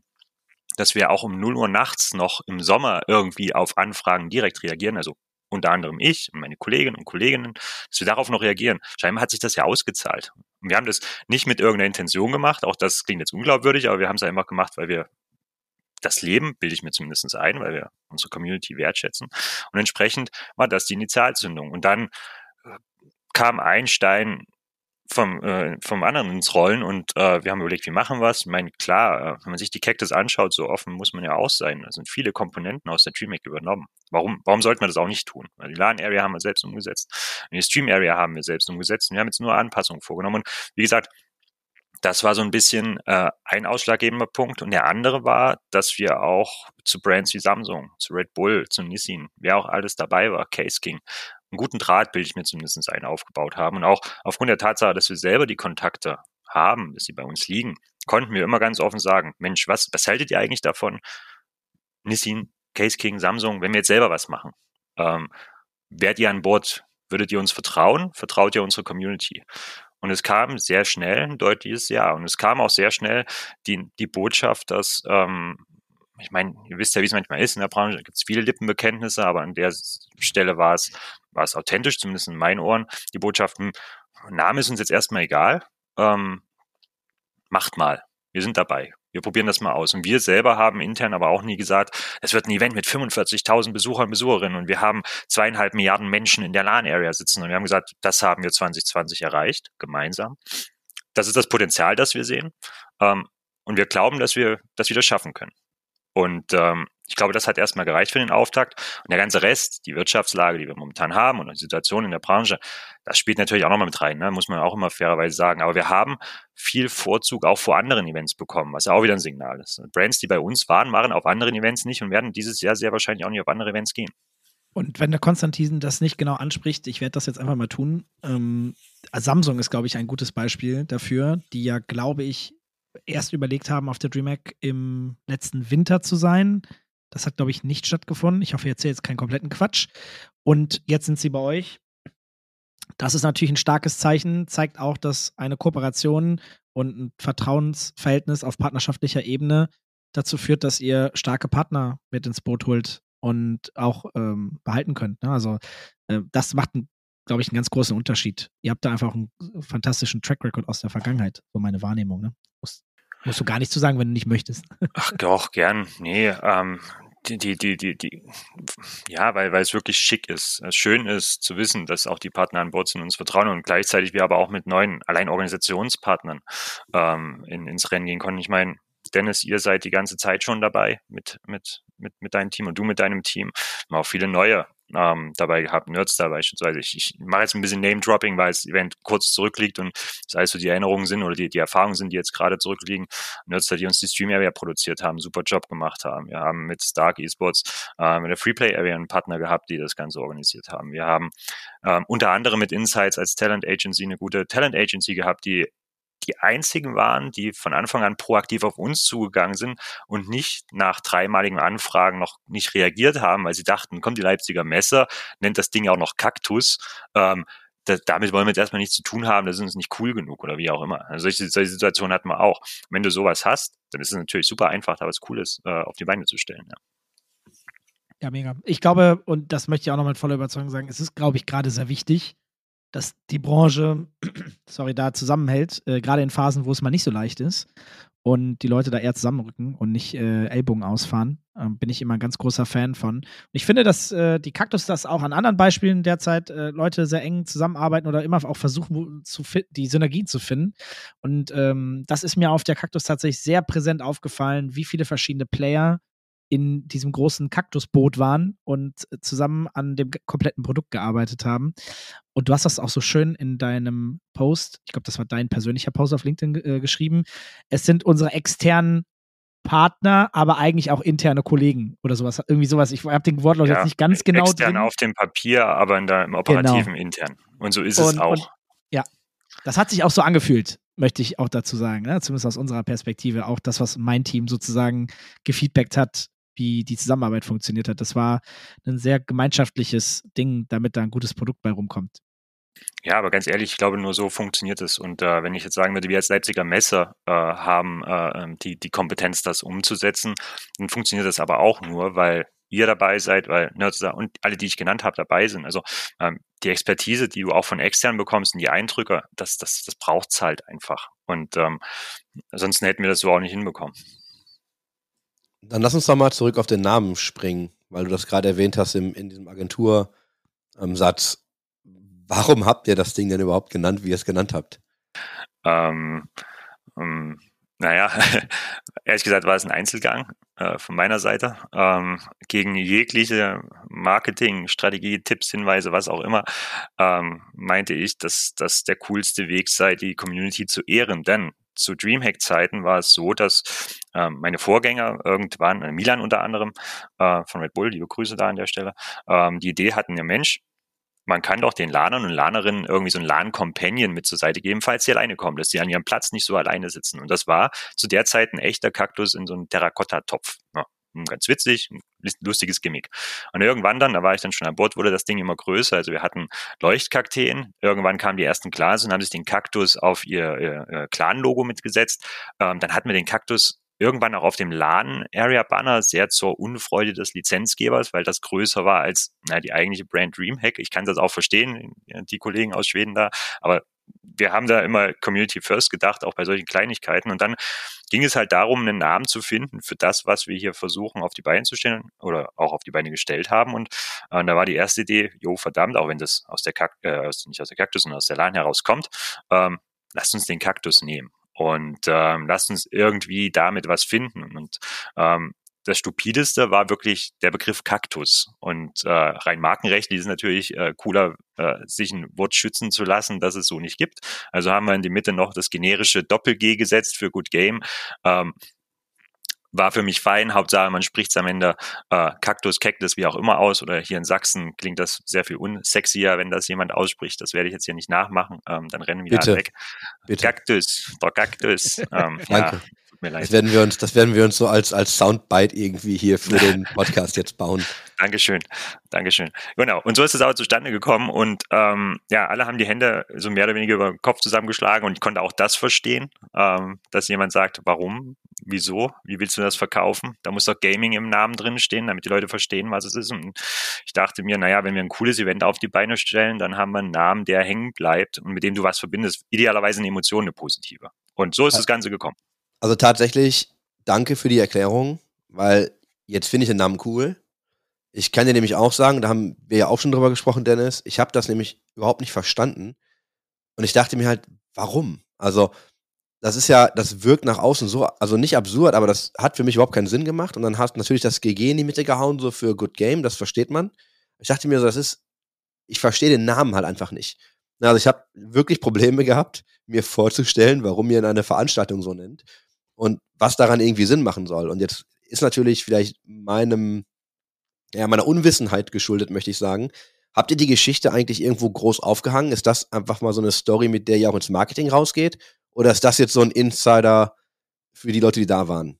S4: dass wir auch um 0 Uhr nachts noch im Sommer irgendwie auf Anfragen direkt reagieren, also unter anderem ich und meine Kolleginnen und Kolleginnen, dass wir darauf noch reagieren. Scheinbar hat sich das ja ausgezahlt. Und wir haben das nicht mit irgendeiner Intention gemacht, auch das klingt jetzt unglaubwürdig, aber wir haben es einfach gemacht, weil wir das Leben, bilde ich mir zumindest ein, weil wir unsere Community wertschätzen. Und entsprechend war das die Initialzündung. Und dann äh, kam ein Stein vom, äh, vom anderen ins Rollen und äh, wir haben überlegt, wie machen wir es. Ich meine, klar, äh, wenn man sich die Cactus anschaut, so offen muss man ja auch sein. Da sind viele Komponenten aus der DreamHack übernommen. Warum, warum sollte man das auch nicht tun? Weil die LAN-Area haben wir selbst umgesetzt, die Stream-Area haben wir selbst umgesetzt und wir haben jetzt nur Anpassungen vorgenommen. Und wie gesagt, das war so ein bisschen äh, ein ausschlaggebender Punkt. Und der andere war, dass wir auch zu Brands wie Samsung, zu Red Bull, zu Nissin, wer auch alles dabei war, Case King, einen guten Draht, bilde ich mir zumindest einen, aufgebaut haben. Und auch aufgrund der Tatsache, dass wir selber die Kontakte haben, dass sie bei uns liegen, konnten wir immer ganz offen sagen, Mensch, was, was haltet ihr eigentlich davon? Nissin, Case King, Samsung, wenn wir jetzt selber was machen. Ähm, wärt ihr an Bord? Würdet ihr uns vertrauen? Vertraut ihr unserer Community? Und es kam sehr schnell ein deutliches Ja. Und es kam auch sehr schnell die, die Botschaft, dass, ähm, ich meine, ihr wisst ja, wie es manchmal ist, in der Branche gibt es viele Lippenbekenntnisse, aber an der Stelle war es, war es authentisch, zumindest in meinen Ohren. Die Botschaften, Name ist uns jetzt erstmal egal, ähm, macht mal, wir sind dabei. Wir probieren das mal aus. Und wir selber haben intern aber auch nie gesagt, es wird ein Event mit 45.000 Besuchern Besucherinnen und wir haben zweieinhalb Milliarden Menschen in der LAN-Area sitzen. Und wir haben gesagt, das haben wir 2020 erreicht, gemeinsam. Das ist das Potenzial, das wir sehen. Ähm, und wir glauben, dass wir, das schaffen können. Und ähm, ich glaube, das hat erstmal gereicht für den Auftakt. Und der ganze Rest, die Wirtschaftslage, die wir momentan haben und die Situation in der Branche, das spielt natürlich auch nochmal mit rein, ne? muss man auch immer fairerweise sagen. Aber wir haben viel Vorzug auch vor anderen Events bekommen, was ja auch wieder ein Signal ist. Brands, die bei uns waren, waren auf anderen Events nicht und werden dieses Jahr sehr wahrscheinlich auch nicht auf andere Events gehen.
S2: Und wenn der Konstantin das nicht genau anspricht, ich werde das jetzt einfach mal tun. Ähm, Samsung ist, glaube ich, ein gutes Beispiel dafür, die ja, glaube ich, erst überlegt haben, auf der DreamHack im letzten Winter zu sein das hat, glaube ich, nicht stattgefunden. Ich hoffe, ich erzähle jetzt keinen kompletten Quatsch. Und jetzt sind sie bei euch. Das ist natürlich ein starkes Zeichen, zeigt auch, dass eine Kooperation und ein Vertrauensverhältnis auf partnerschaftlicher Ebene dazu führt, dass ihr starke Partner mit ins Boot holt und auch ähm, behalten könnt. Ne? Also äh, das macht, glaube ich, einen ganz großen Unterschied. Ihr habt da einfach einen fantastischen Track Record aus der Vergangenheit, so meine Wahrnehmung. Ne? Muss, Musst du gar nicht zu sagen, wenn du nicht möchtest.
S4: Ach doch, gern. Nee, ähm, die, die, die, die, die, ja, weil, weil es wirklich schick ist. Schön ist zu wissen, dass auch die Partner an Bord sind und uns vertrauen und gleichzeitig wir aber auch mit neuen, allein Organisationspartnern ähm, in, ins Rennen gehen konnten. Ich meine, Dennis, ihr seid die ganze Zeit schon dabei mit, mit, mit, mit deinem Team und du mit deinem Team. Wir haben auch viele neue ähm, dabei gehabt, Nerds da beispielsweise. Ich, ich mache jetzt ein bisschen Name-Dropping, weil das Event kurz zurückliegt und das heißt so die Erinnerungen sind oder die, die Erfahrungen sind, die jetzt gerade zurückliegen. Nerds, die uns die Stream-Area produziert haben, super Job gemacht haben. Wir haben mit Stark Esports äh, mit der Freeplay-Area einen Partner gehabt, die das Ganze organisiert haben. Wir haben ähm, unter anderem mit Insights als Talent Agency eine gute Talent Agency gehabt, die die einzigen waren, die von Anfang an proaktiv auf uns zugegangen sind und nicht nach dreimaligen Anfragen noch nicht reagiert haben, weil sie dachten, kommt die Leipziger Messe, nennt das Ding auch noch Kaktus. Ähm, das, damit wollen wir jetzt erstmal nichts zu tun haben, das ist uns nicht cool genug oder wie auch immer. Also solche, solche Situationen hatten wir auch. Wenn du sowas hast, dann ist es natürlich super einfach, da was Cooles äh, auf die Beine zu stellen. Ja.
S2: Ja, mega. Ich glaube, und das möchte ich auch noch mit voller Überzeugung sagen, es ist, glaube ich, gerade sehr wichtig, dass die Branche, sorry, da zusammenhält, äh, gerade in Phasen, wo es mal nicht so leicht ist und die Leute da eher zusammenrücken und nicht äh, Ellbogen ausfahren, äh, bin ich immer ein ganz großer Fan von. Und ich finde, dass äh, die Kaktus das auch an anderen Beispielen derzeit äh, Leute sehr eng zusammenarbeiten oder immer auch versuchen, zu die Synergie zu finden. Und ähm, das ist mir auf der Kaktus tatsächlich sehr präsent aufgefallen, wie viele verschiedene Player in diesem großen Kaktusboot waren und zusammen an dem kompletten Produkt gearbeitet haben. Und du hast das auch so schön in deinem Post, ich glaube, das war dein persönlicher Post auf LinkedIn äh, geschrieben. Es sind unsere externen Partner, aber eigentlich auch interne Kollegen oder sowas. Irgendwie sowas. Ich habe den Wortlaut ja, jetzt nicht ganz genau
S4: extern
S2: drin.
S4: auf dem Papier, aber in der, im operativen genau. intern. Und so ist und, es auch. Und,
S2: ja, das hat sich auch so angefühlt möchte ich auch dazu sagen, ne? zumindest aus unserer Perspektive, auch das, was mein Team sozusagen gefeedbackt hat, wie die Zusammenarbeit funktioniert hat. Das war ein sehr gemeinschaftliches Ding, damit da ein gutes Produkt bei rumkommt.
S4: Ja, aber ganz ehrlich, ich glaube, nur so funktioniert es. Und äh, wenn ich jetzt sagen würde, wir als Leipziger Messer äh, haben äh, ähm, die, die Kompetenz, das umzusetzen, dann funktioniert das aber auch nur, weil ihr dabei seid, weil Nerds und alle, die ich genannt habe, dabei sind. Also ähm, die Expertise, die du auch von extern bekommst und die Eindrücke, das, das, das braucht es halt einfach. Und ähm, ansonsten hätten wir das so auch nicht hinbekommen.
S3: Dann lass uns doch mal zurück auf den Namen springen, weil du das gerade erwähnt hast im, in diesem Agentursatz. Warum habt ihr das Ding denn überhaupt genannt, wie ihr es genannt habt?
S4: Ähm, ähm, naja, ehrlich gesagt war es ein Einzelgang äh, von meiner Seite. Ähm, gegen jegliche Marketing, Strategie, Tipps, Hinweise, was auch immer, ähm, meinte ich, dass das der coolste Weg sei, die Community zu ehren. Denn zu Dreamhack-Zeiten war es so, dass ähm, meine Vorgänger irgendwann, äh, Milan unter anderem, äh, von Red Bull, liebe Grüße da an der Stelle, ähm, die Idee hatten, ja Mensch, man kann doch den Lanern und Lanerinnen irgendwie so ein LAN-Companion mit zur Seite geben, falls sie alleine kommen, dass sie an ihrem Platz nicht so alleine sitzen. Und das war zu der Zeit ein echter Kaktus in so einem Terrakotta-Topf. Ja, ganz witzig, lustiges Gimmick. Und irgendwann dann, da war ich dann schon an Bord, wurde das Ding immer größer. Also wir hatten Leuchtkakteen. Irgendwann kamen die ersten Clans und haben sich den Kaktus auf ihr, ihr Clan-Logo mitgesetzt. Ähm, dann hatten wir den Kaktus irgendwann auch auf dem LAN-Area-Banner sehr zur Unfreude des Lizenzgebers, weil das größer war als na, die eigentliche Brand Dreamhack. Ich kann das auch verstehen, die Kollegen aus Schweden da, aber wir haben da immer Community First gedacht, auch bei solchen Kleinigkeiten. Und dann ging es halt darum, einen Namen zu finden für das, was wir hier versuchen auf die Beine zu stellen oder auch auf die Beine gestellt haben. Und äh, da war die erste Idee, jo, verdammt, auch wenn das aus der Kak äh, nicht aus der Kaktus, sondern aus der Lahn herauskommt, ähm, lasst uns den Kaktus nehmen und ähm, lasst uns irgendwie damit was finden. Und ähm, das Stupideste war wirklich der Begriff Kaktus. Und äh, rein markenrechtlich ist es natürlich äh, cooler, äh, sich ein Wort schützen zu lassen, dass es so nicht gibt. Also haben wir in die Mitte noch das generische Doppel-G gesetzt für Good Game. Ähm, war für mich fein. Hauptsache, man spricht es am Ende äh, Kaktus, Cactus, wie auch immer aus. Oder hier in Sachsen klingt das sehr viel unsexier, wenn das jemand ausspricht. Das werde ich jetzt hier nicht nachmachen. Ähm, dann rennen wir weg. Bitte. Kaktus, der Kaktus. Ähm,
S3: Danke. Ja, Tut mir leid. Das werden wir uns, das werden wir uns so als, als Soundbite irgendwie hier für den Podcast jetzt bauen.
S4: Dankeschön. Dankeschön. Genau. Und so ist es auch zustande gekommen. Und ähm, ja, alle haben die Hände so mehr oder weniger über den Kopf zusammengeschlagen und ich konnte auch das verstehen, ähm, dass jemand sagt, warum, wieso, wie willst du das verkaufen? Da muss doch Gaming im Namen drin stehen, damit die Leute verstehen, was es ist. Und ich dachte mir, naja, wenn wir ein cooles Event auf die Beine stellen, dann haben wir einen Namen, der hängen bleibt und mit dem du was verbindest. Idealerweise eine Emotion, eine positive. Und so ist das Ganze gekommen.
S3: Also tatsächlich, danke für die Erklärung, weil jetzt finde ich den Namen cool. Ich kann dir nämlich auch sagen, da haben wir ja auch schon drüber gesprochen, Dennis, ich habe das nämlich überhaupt nicht verstanden. Und ich dachte mir halt, warum? Also, das ist ja, das wirkt nach außen so, also nicht absurd, aber das hat für mich überhaupt keinen Sinn gemacht. Und dann hast du natürlich das GG in die Mitte gehauen, so für Good Game, das versteht man. Ich dachte mir so, das ist, ich verstehe den Namen halt einfach nicht. Also ich habe wirklich Probleme gehabt, mir vorzustellen, warum ihr eine Veranstaltung so nennt und was daran irgendwie Sinn machen soll. Und jetzt ist natürlich vielleicht meinem, ja, meiner Unwissenheit geschuldet, möchte ich sagen. Habt ihr die Geschichte eigentlich irgendwo groß aufgehangen? Ist das einfach mal so eine Story, mit der ihr auch ins Marketing rausgeht? Oder ist das jetzt so ein Insider für die Leute, die da waren?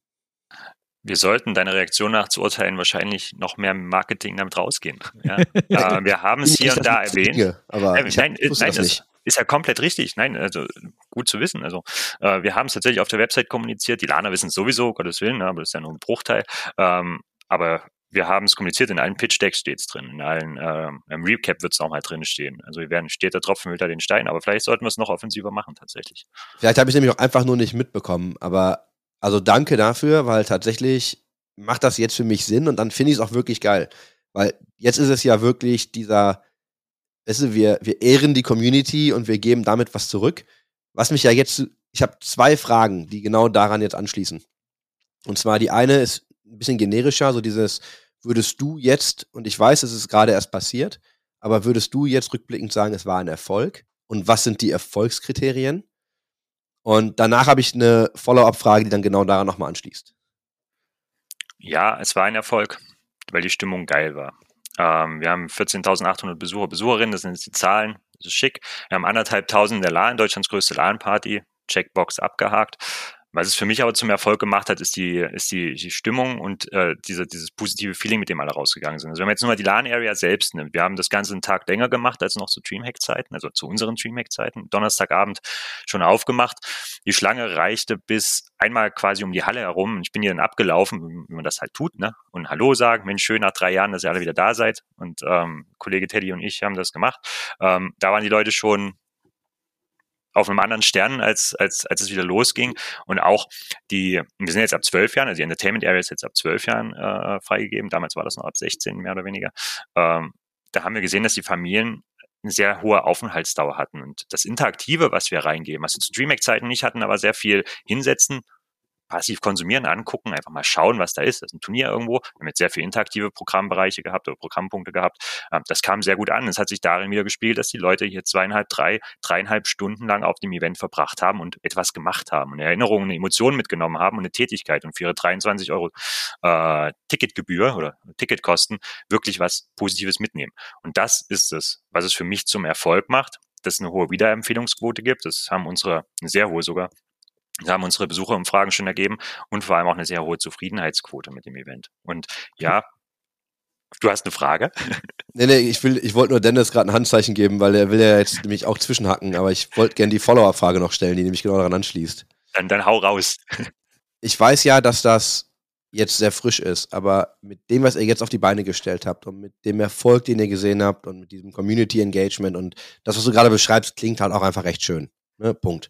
S4: Wir sollten deine Reaktion nach zu urteilen wahrscheinlich noch mehr im Marketing damit rausgehen. Ja? äh, wir haben es hier und da erwähnt. Dinge,
S3: aber äh, nein, nein, das nicht.
S4: Ist ja komplett richtig. Nein, also gut zu wissen. Also äh, wir haben es tatsächlich auf der Website kommuniziert. Die Lana wissen es sowieso, Gottes Willen, ne, aber das ist ja nur ein Bruchteil. Ähm, aber wir haben es kommuniziert, in allen Pitch-Decks steht es drin, in allen ähm, im Recap wird es auch mal drin stehen. Also wir werden, steht der Tropfen hüllt den Stein, aber vielleicht sollten wir es noch offensiver machen tatsächlich.
S3: Vielleicht habe ich nämlich auch einfach nur nicht mitbekommen, aber also danke dafür, weil tatsächlich macht das jetzt für mich Sinn und dann finde ich es auch wirklich geil. Weil jetzt ist es ja wirklich dieser weißt du, wir, wir ehren die Community und wir geben damit was zurück. Was mich ja jetzt, ich habe zwei Fragen, die genau daran jetzt anschließen. Und zwar die eine ist ein bisschen generischer, so dieses, würdest du jetzt, und ich weiß, es ist gerade erst passiert, aber würdest du jetzt rückblickend sagen, es war ein Erfolg? Und was sind die Erfolgskriterien? Und danach habe ich eine Follow-up-Frage, die dann genau daran nochmal anschließt.
S4: Ja, es war ein Erfolg, weil die Stimmung geil war. Ähm, wir haben 14.800 Besucher, Besucherinnen, das sind jetzt die Zahlen, das ist schick. Wir haben anderthalb tausend der LAN, Deutschlands größte LAN-Party, Checkbox abgehakt. Was es für mich aber zum Erfolg gemacht hat, ist die, ist die, die Stimmung und äh, diese, dieses positive Feeling, mit dem alle rausgegangen sind. Also wenn man jetzt nur mal die LAN-Area selbst nimmt, wir haben das Ganze einen Tag länger gemacht als noch zu Dreamhack-Zeiten, also zu unseren Dreamhack-Zeiten, Donnerstagabend schon aufgemacht. Die Schlange reichte bis einmal quasi um die Halle herum. Ich bin hier dann abgelaufen, wie man das halt tut, ne? Und Hallo sagen, Mensch, schön nach drei Jahren, dass ihr alle wieder da seid. Und ähm, Kollege Teddy und ich haben das gemacht. Ähm, da waren die Leute schon auf einem anderen Stern, als, als, als es wieder losging. Und auch die, wir sind jetzt ab zwölf Jahren, also die Entertainment Area ist jetzt ab zwölf Jahren äh, freigegeben. Damals war das noch ab 16, mehr oder weniger. Ähm, da haben wir gesehen, dass die Familien eine sehr hohe Aufenthaltsdauer hatten. Und das Interaktive, was wir reingeben, was wir zu DreamHack-Zeiten nicht hatten, aber sehr viel hinsetzen, passiv konsumieren, angucken, einfach mal schauen, was da ist. Das ist ein Turnier irgendwo. Wir haben jetzt sehr viele interaktive Programmbereiche gehabt oder Programmpunkte gehabt. Ähm, das kam sehr gut an. Es hat sich darin wieder gespielt, dass die Leute hier zweieinhalb, drei, dreieinhalb Stunden lang auf dem Event verbracht haben und etwas gemacht haben und Erinnerungen, eine Emotion mitgenommen haben und eine Tätigkeit und für ihre 23 Euro äh, Ticketgebühr oder Ticketkosten wirklich was Positives mitnehmen. Und das ist es, was es für mich zum Erfolg macht dass es eine hohe Wiederempfehlungsquote gibt. Das haben unsere, eine sehr hohe sogar, das haben unsere Besucherumfragen schon ergeben und vor allem auch eine sehr hohe Zufriedenheitsquote mit dem Event. Und ja, Du hast eine Frage?
S3: Nee, nee, ich, ich wollte nur Dennis gerade ein Handzeichen geben, weil er will ja jetzt nämlich auch zwischenhacken, aber ich wollte gerne die Follow-up-Frage noch stellen, die nämlich genau daran anschließt.
S4: Dann, dann hau raus.
S3: Ich weiß ja, dass das jetzt sehr frisch ist, aber mit dem, was ihr jetzt auf die Beine gestellt habt und mit dem Erfolg, den ihr gesehen habt und mit diesem Community Engagement und das, was du gerade beschreibst, klingt halt auch einfach recht schön. Ne? Punkt.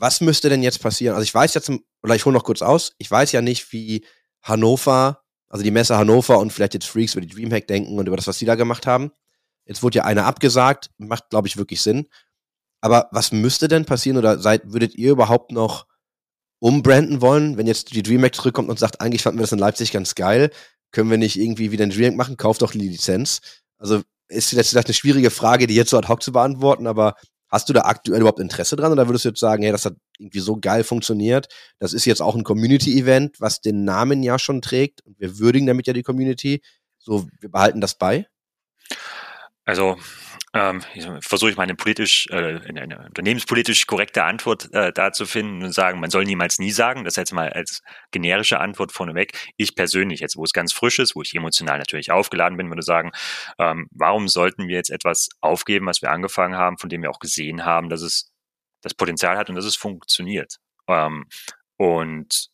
S3: Was müsste denn jetzt passieren? Also ich weiß jetzt, oder ich hole noch kurz aus, ich weiß ja nicht, wie Hannover also die Messe Hannover und vielleicht jetzt Freaks über die Dreamhack denken und über das, was die da gemacht haben. Jetzt wurde ja eine abgesagt, macht, glaube ich, wirklich Sinn. Aber was müsste denn passieren oder seid, würdet ihr überhaupt noch umbranden wollen, wenn jetzt die DreamHack zurückkommt und sagt, eigentlich fanden wir das in Leipzig ganz geil, können wir nicht irgendwie wieder ein DreamHack machen, kauft doch die Lizenz. Also ist jetzt vielleicht eine schwierige Frage, die jetzt so ad hoc zu beantworten, aber Hast du da aktuell überhaupt Interesse dran oder würdest du jetzt sagen, hey, das hat irgendwie so geil funktioniert? Das ist jetzt auch ein Community-Event, was den Namen ja schon trägt und wir würdigen damit ja die Community. So, wir behalten das bei?
S4: Also ähm, versuche ich mal eine politisch, äh, eine unternehmenspolitisch korrekte Antwort äh, da zu finden und sagen, man soll niemals nie sagen. Das jetzt mal als generische Antwort vorneweg. Ich persönlich, jetzt wo es ganz frisch ist, wo ich emotional natürlich aufgeladen bin, würde sagen, ähm, warum sollten wir jetzt etwas aufgeben, was wir angefangen haben, von dem wir auch gesehen haben, dass es das Potenzial hat und dass es funktioniert. Ähm, und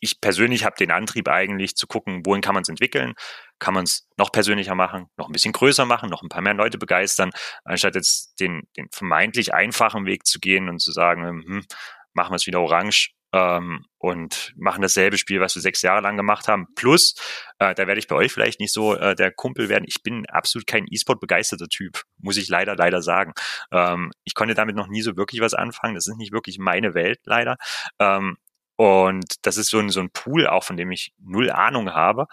S4: ich persönlich habe den Antrieb eigentlich zu gucken, wohin kann man es entwickeln, kann man es noch persönlicher machen, noch ein bisschen größer machen, noch ein paar mehr Leute begeistern, anstatt jetzt den, den vermeintlich einfachen Weg zu gehen und zu sagen, hm, machen wir es wieder orange ähm, und machen dasselbe Spiel, was wir sechs Jahre lang gemacht haben. Plus, äh, da werde ich bei euch vielleicht nicht so äh, der Kumpel werden. Ich bin absolut kein E-Sport begeisterter Typ, muss ich leider, leider sagen. Ähm, ich konnte damit noch nie so wirklich was anfangen. Das ist nicht wirklich meine Welt, leider. Ähm, und das ist so ein, so ein Pool auch, von dem ich null Ahnung habe.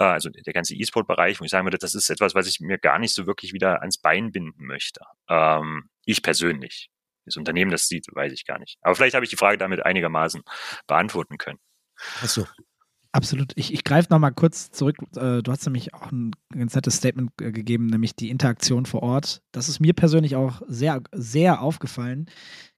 S4: Äh, also der ganze E-Sport-Bereich, wo ich sagen würde, das ist etwas, was ich mir gar nicht so wirklich wieder ans Bein binden möchte. Ähm, ich persönlich. Das Unternehmen das sieht, weiß ich gar nicht. Aber vielleicht habe ich die Frage damit einigermaßen beantworten können.
S2: Ach so. Absolut. Ich, ich greife nochmal kurz zurück. Äh, du hast nämlich auch ein ganz nettes Statement äh, gegeben, nämlich die Interaktion vor Ort. Das ist mir persönlich auch sehr, sehr aufgefallen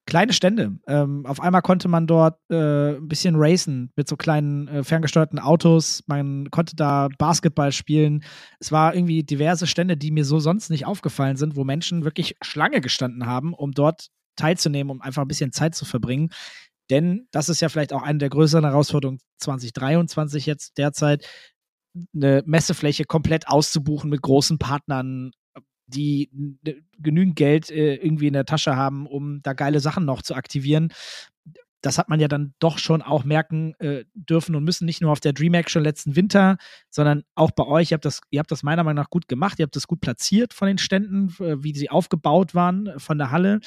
S2: kleine Stände. Ähm, auf einmal konnte man dort äh, ein bisschen racen mit so kleinen äh, ferngesteuerten Autos. Man konnte da Basketball spielen. Es war irgendwie diverse Stände, die mir so sonst nicht aufgefallen sind, wo Menschen wirklich Schlange gestanden haben, um dort teilzunehmen, um einfach ein bisschen Zeit zu verbringen. Denn das ist ja vielleicht auch eine der größeren Herausforderungen 2023 jetzt derzeit, eine Messefläche komplett auszubuchen mit großen Partnern, die genügend Geld äh, irgendwie in der Tasche haben, um da geile Sachen noch zu aktivieren. Das hat man ja dann doch schon auch merken äh, dürfen und müssen, nicht nur auf der DreamHack schon letzten Winter, sondern auch bei euch. Ihr habt, das, ihr habt das meiner Meinung nach gut gemacht. Ihr habt das gut platziert von den Ständen, äh, wie sie aufgebaut waren äh, von der Halle.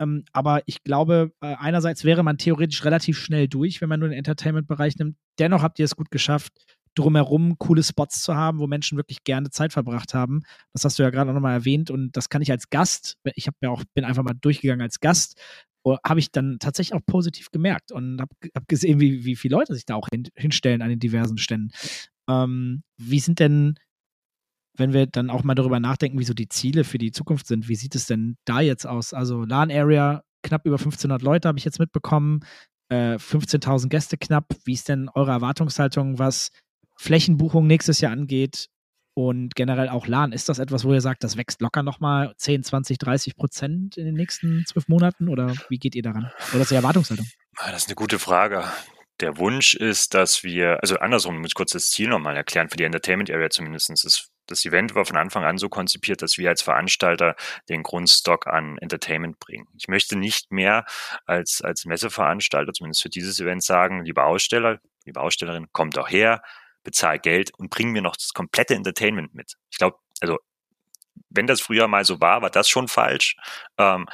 S2: Ähm, aber ich glaube, äh, einerseits wäre man theoretisch relativ schnell durch, wenn man nur den Entertainment-Bereich nimmt. Dennoch habt ihr es gut geschafft, drumherum coole Spots zu haben, wo Menschen wirklich gerne Zeit verbracht haben. Das hast du ja gerade auch nochmal erwähnt und das kann ich als Gast, ich habe ja auch, bin einfach mal durchgegangen als Gast, oh, habe ich dann tatsächlich auch positiv gemerkt und habe hab gesehen, wie, wie viele Leute sich da auch hin, hinstellen an den diversen Ständen. Ähm, wie sind denn, wenn wir dann auch mal darüber nachdenken, wie so die Ziele für die Zukunft sind, wie sieht es denn da jetzt aus? Also LAN-Area, knapp über 1500 Leute habe ich jetzt mitbekommen, äh, 15.000 Gäste knapp. Wie ist denn eure Erwartungshaltung, was Flächenbuchung nächstes Jahr angeht und generell auch LAN, ist das etwas, wo ihr sagt, das wächst locker nochmal 10, 20, 30 Prozent in den nächsten zwölf Monaten oder wie geht ihr daran? Oder ist die Erwartungshaltung?
S4: Ah, das ist eine gute Frage. Der Wunsch ist, dass wir, also andersrum, ich muss kurz das Ziel nochmal erklären, für die Entertainment Area zumindest. Ist, das Event war von Anfang an so konzipiert, dass wir als Veranstalter den Grundstock an Entertainment bringen. Ich möchte nicht mehr als, als Messeveranstalter, zumindest für dieses Event sagen, liebe Aussteller, liebe Ausstellerin, kommt auch her, bezahl Geld und bring mir noch das komplette Entertainment mit. Ich glaube, also wenn das früher mal so war, war das schon falsch. Ähm,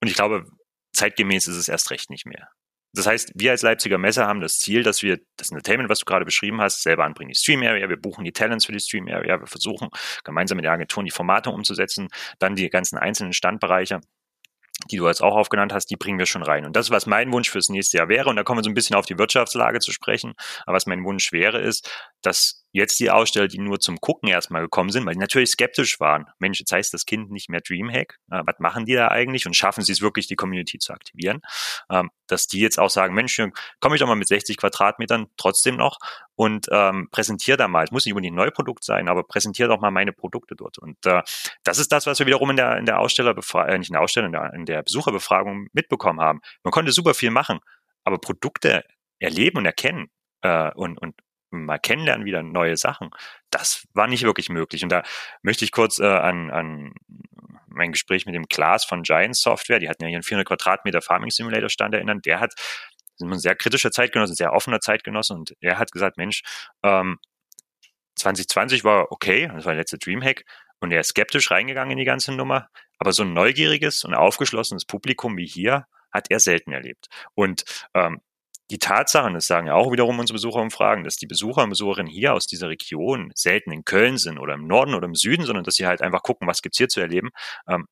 S4: und ich glaube, zeitgemäß ist es erst recht nicht mehr. Das heißt, wir als Leipziger Messe haben das Ziel, dass wir das Entertainment, was du gerade beschrieben hast, selber anbringen. Die Stream Area, wir buchen die Talents für die Stream Area, wir versuchen gemeinsam mit der Agentur die Formate umzusetzen, dann die ganzen einzelnen Standbereiche die du jetzt auch aufgenannt hast, die bringen wir schon rein. Und das, was mein Wunsch fürs nächste Jahr wäre, und da kommen wir so ein bisschen auf die Wirtschaftslage zu sprechen, aber was mein Wunsch wäre, ist, dass jetzt die Aussteller, die nur zum Gucken erstmal gekommen sind, weil die natürlich skeptisch waren. Mensch, jetzt heißt das Kind nicht mehr Dreamhack. Äh, was machen die da eigentlich? Und schaffen sie es wirklich, die Community zu aktivieren? Ähm, dass die jetzt auch sagen, Mensch, komme ich doch mal mit 60 Quadratmetern trotzdem noch und ähm, präsentiere da mal. Es muss nicht unbedingt ein Neuprodukt sein, aber präsentiere doch mal meine Produkte dort. Und äh, das ist das, was wir wiederum in der, in der Ausstellerbefragung, äh, nicht in der Aussteller, in der, in der Besucherbefragung mitbekommen haben. Man konnte super viel machen, aber Produkte erleben und erkennen äh, und, und mal kennenlernen, wieder neue Sachen. Das war nicht wirklich möglich. Und da möchte ich kurz äh, an, an mein Gespräch mit dem Klaas von Giant Software, die hatten ja hier einen 400 Quadratmeter Farming Simulator Stand erinnern, der hat ein sehr kritischer Zeitgenosse, ein sehr offener Zeitgenosse und er hat gesagt, Mensch, ähm, 2020 war okay, das war der letzte Dreamhack und er ist skeptisch reingegangen in die ganze Nummer, aber so ein neugieriges und aufgeschlossenes Publikum wie hier hat er selten erlebt. Und ähm, die Tatsachen, das sagen ja auch wiederum unsere Besucher und Fragen, dass die Besucher und Besucherinnen hier aus dieser Region selten in Köln sind oder im Norden oder im Süden, sondern dass sie halt einfach gucken, was gibt's hier zu erleben, ähm,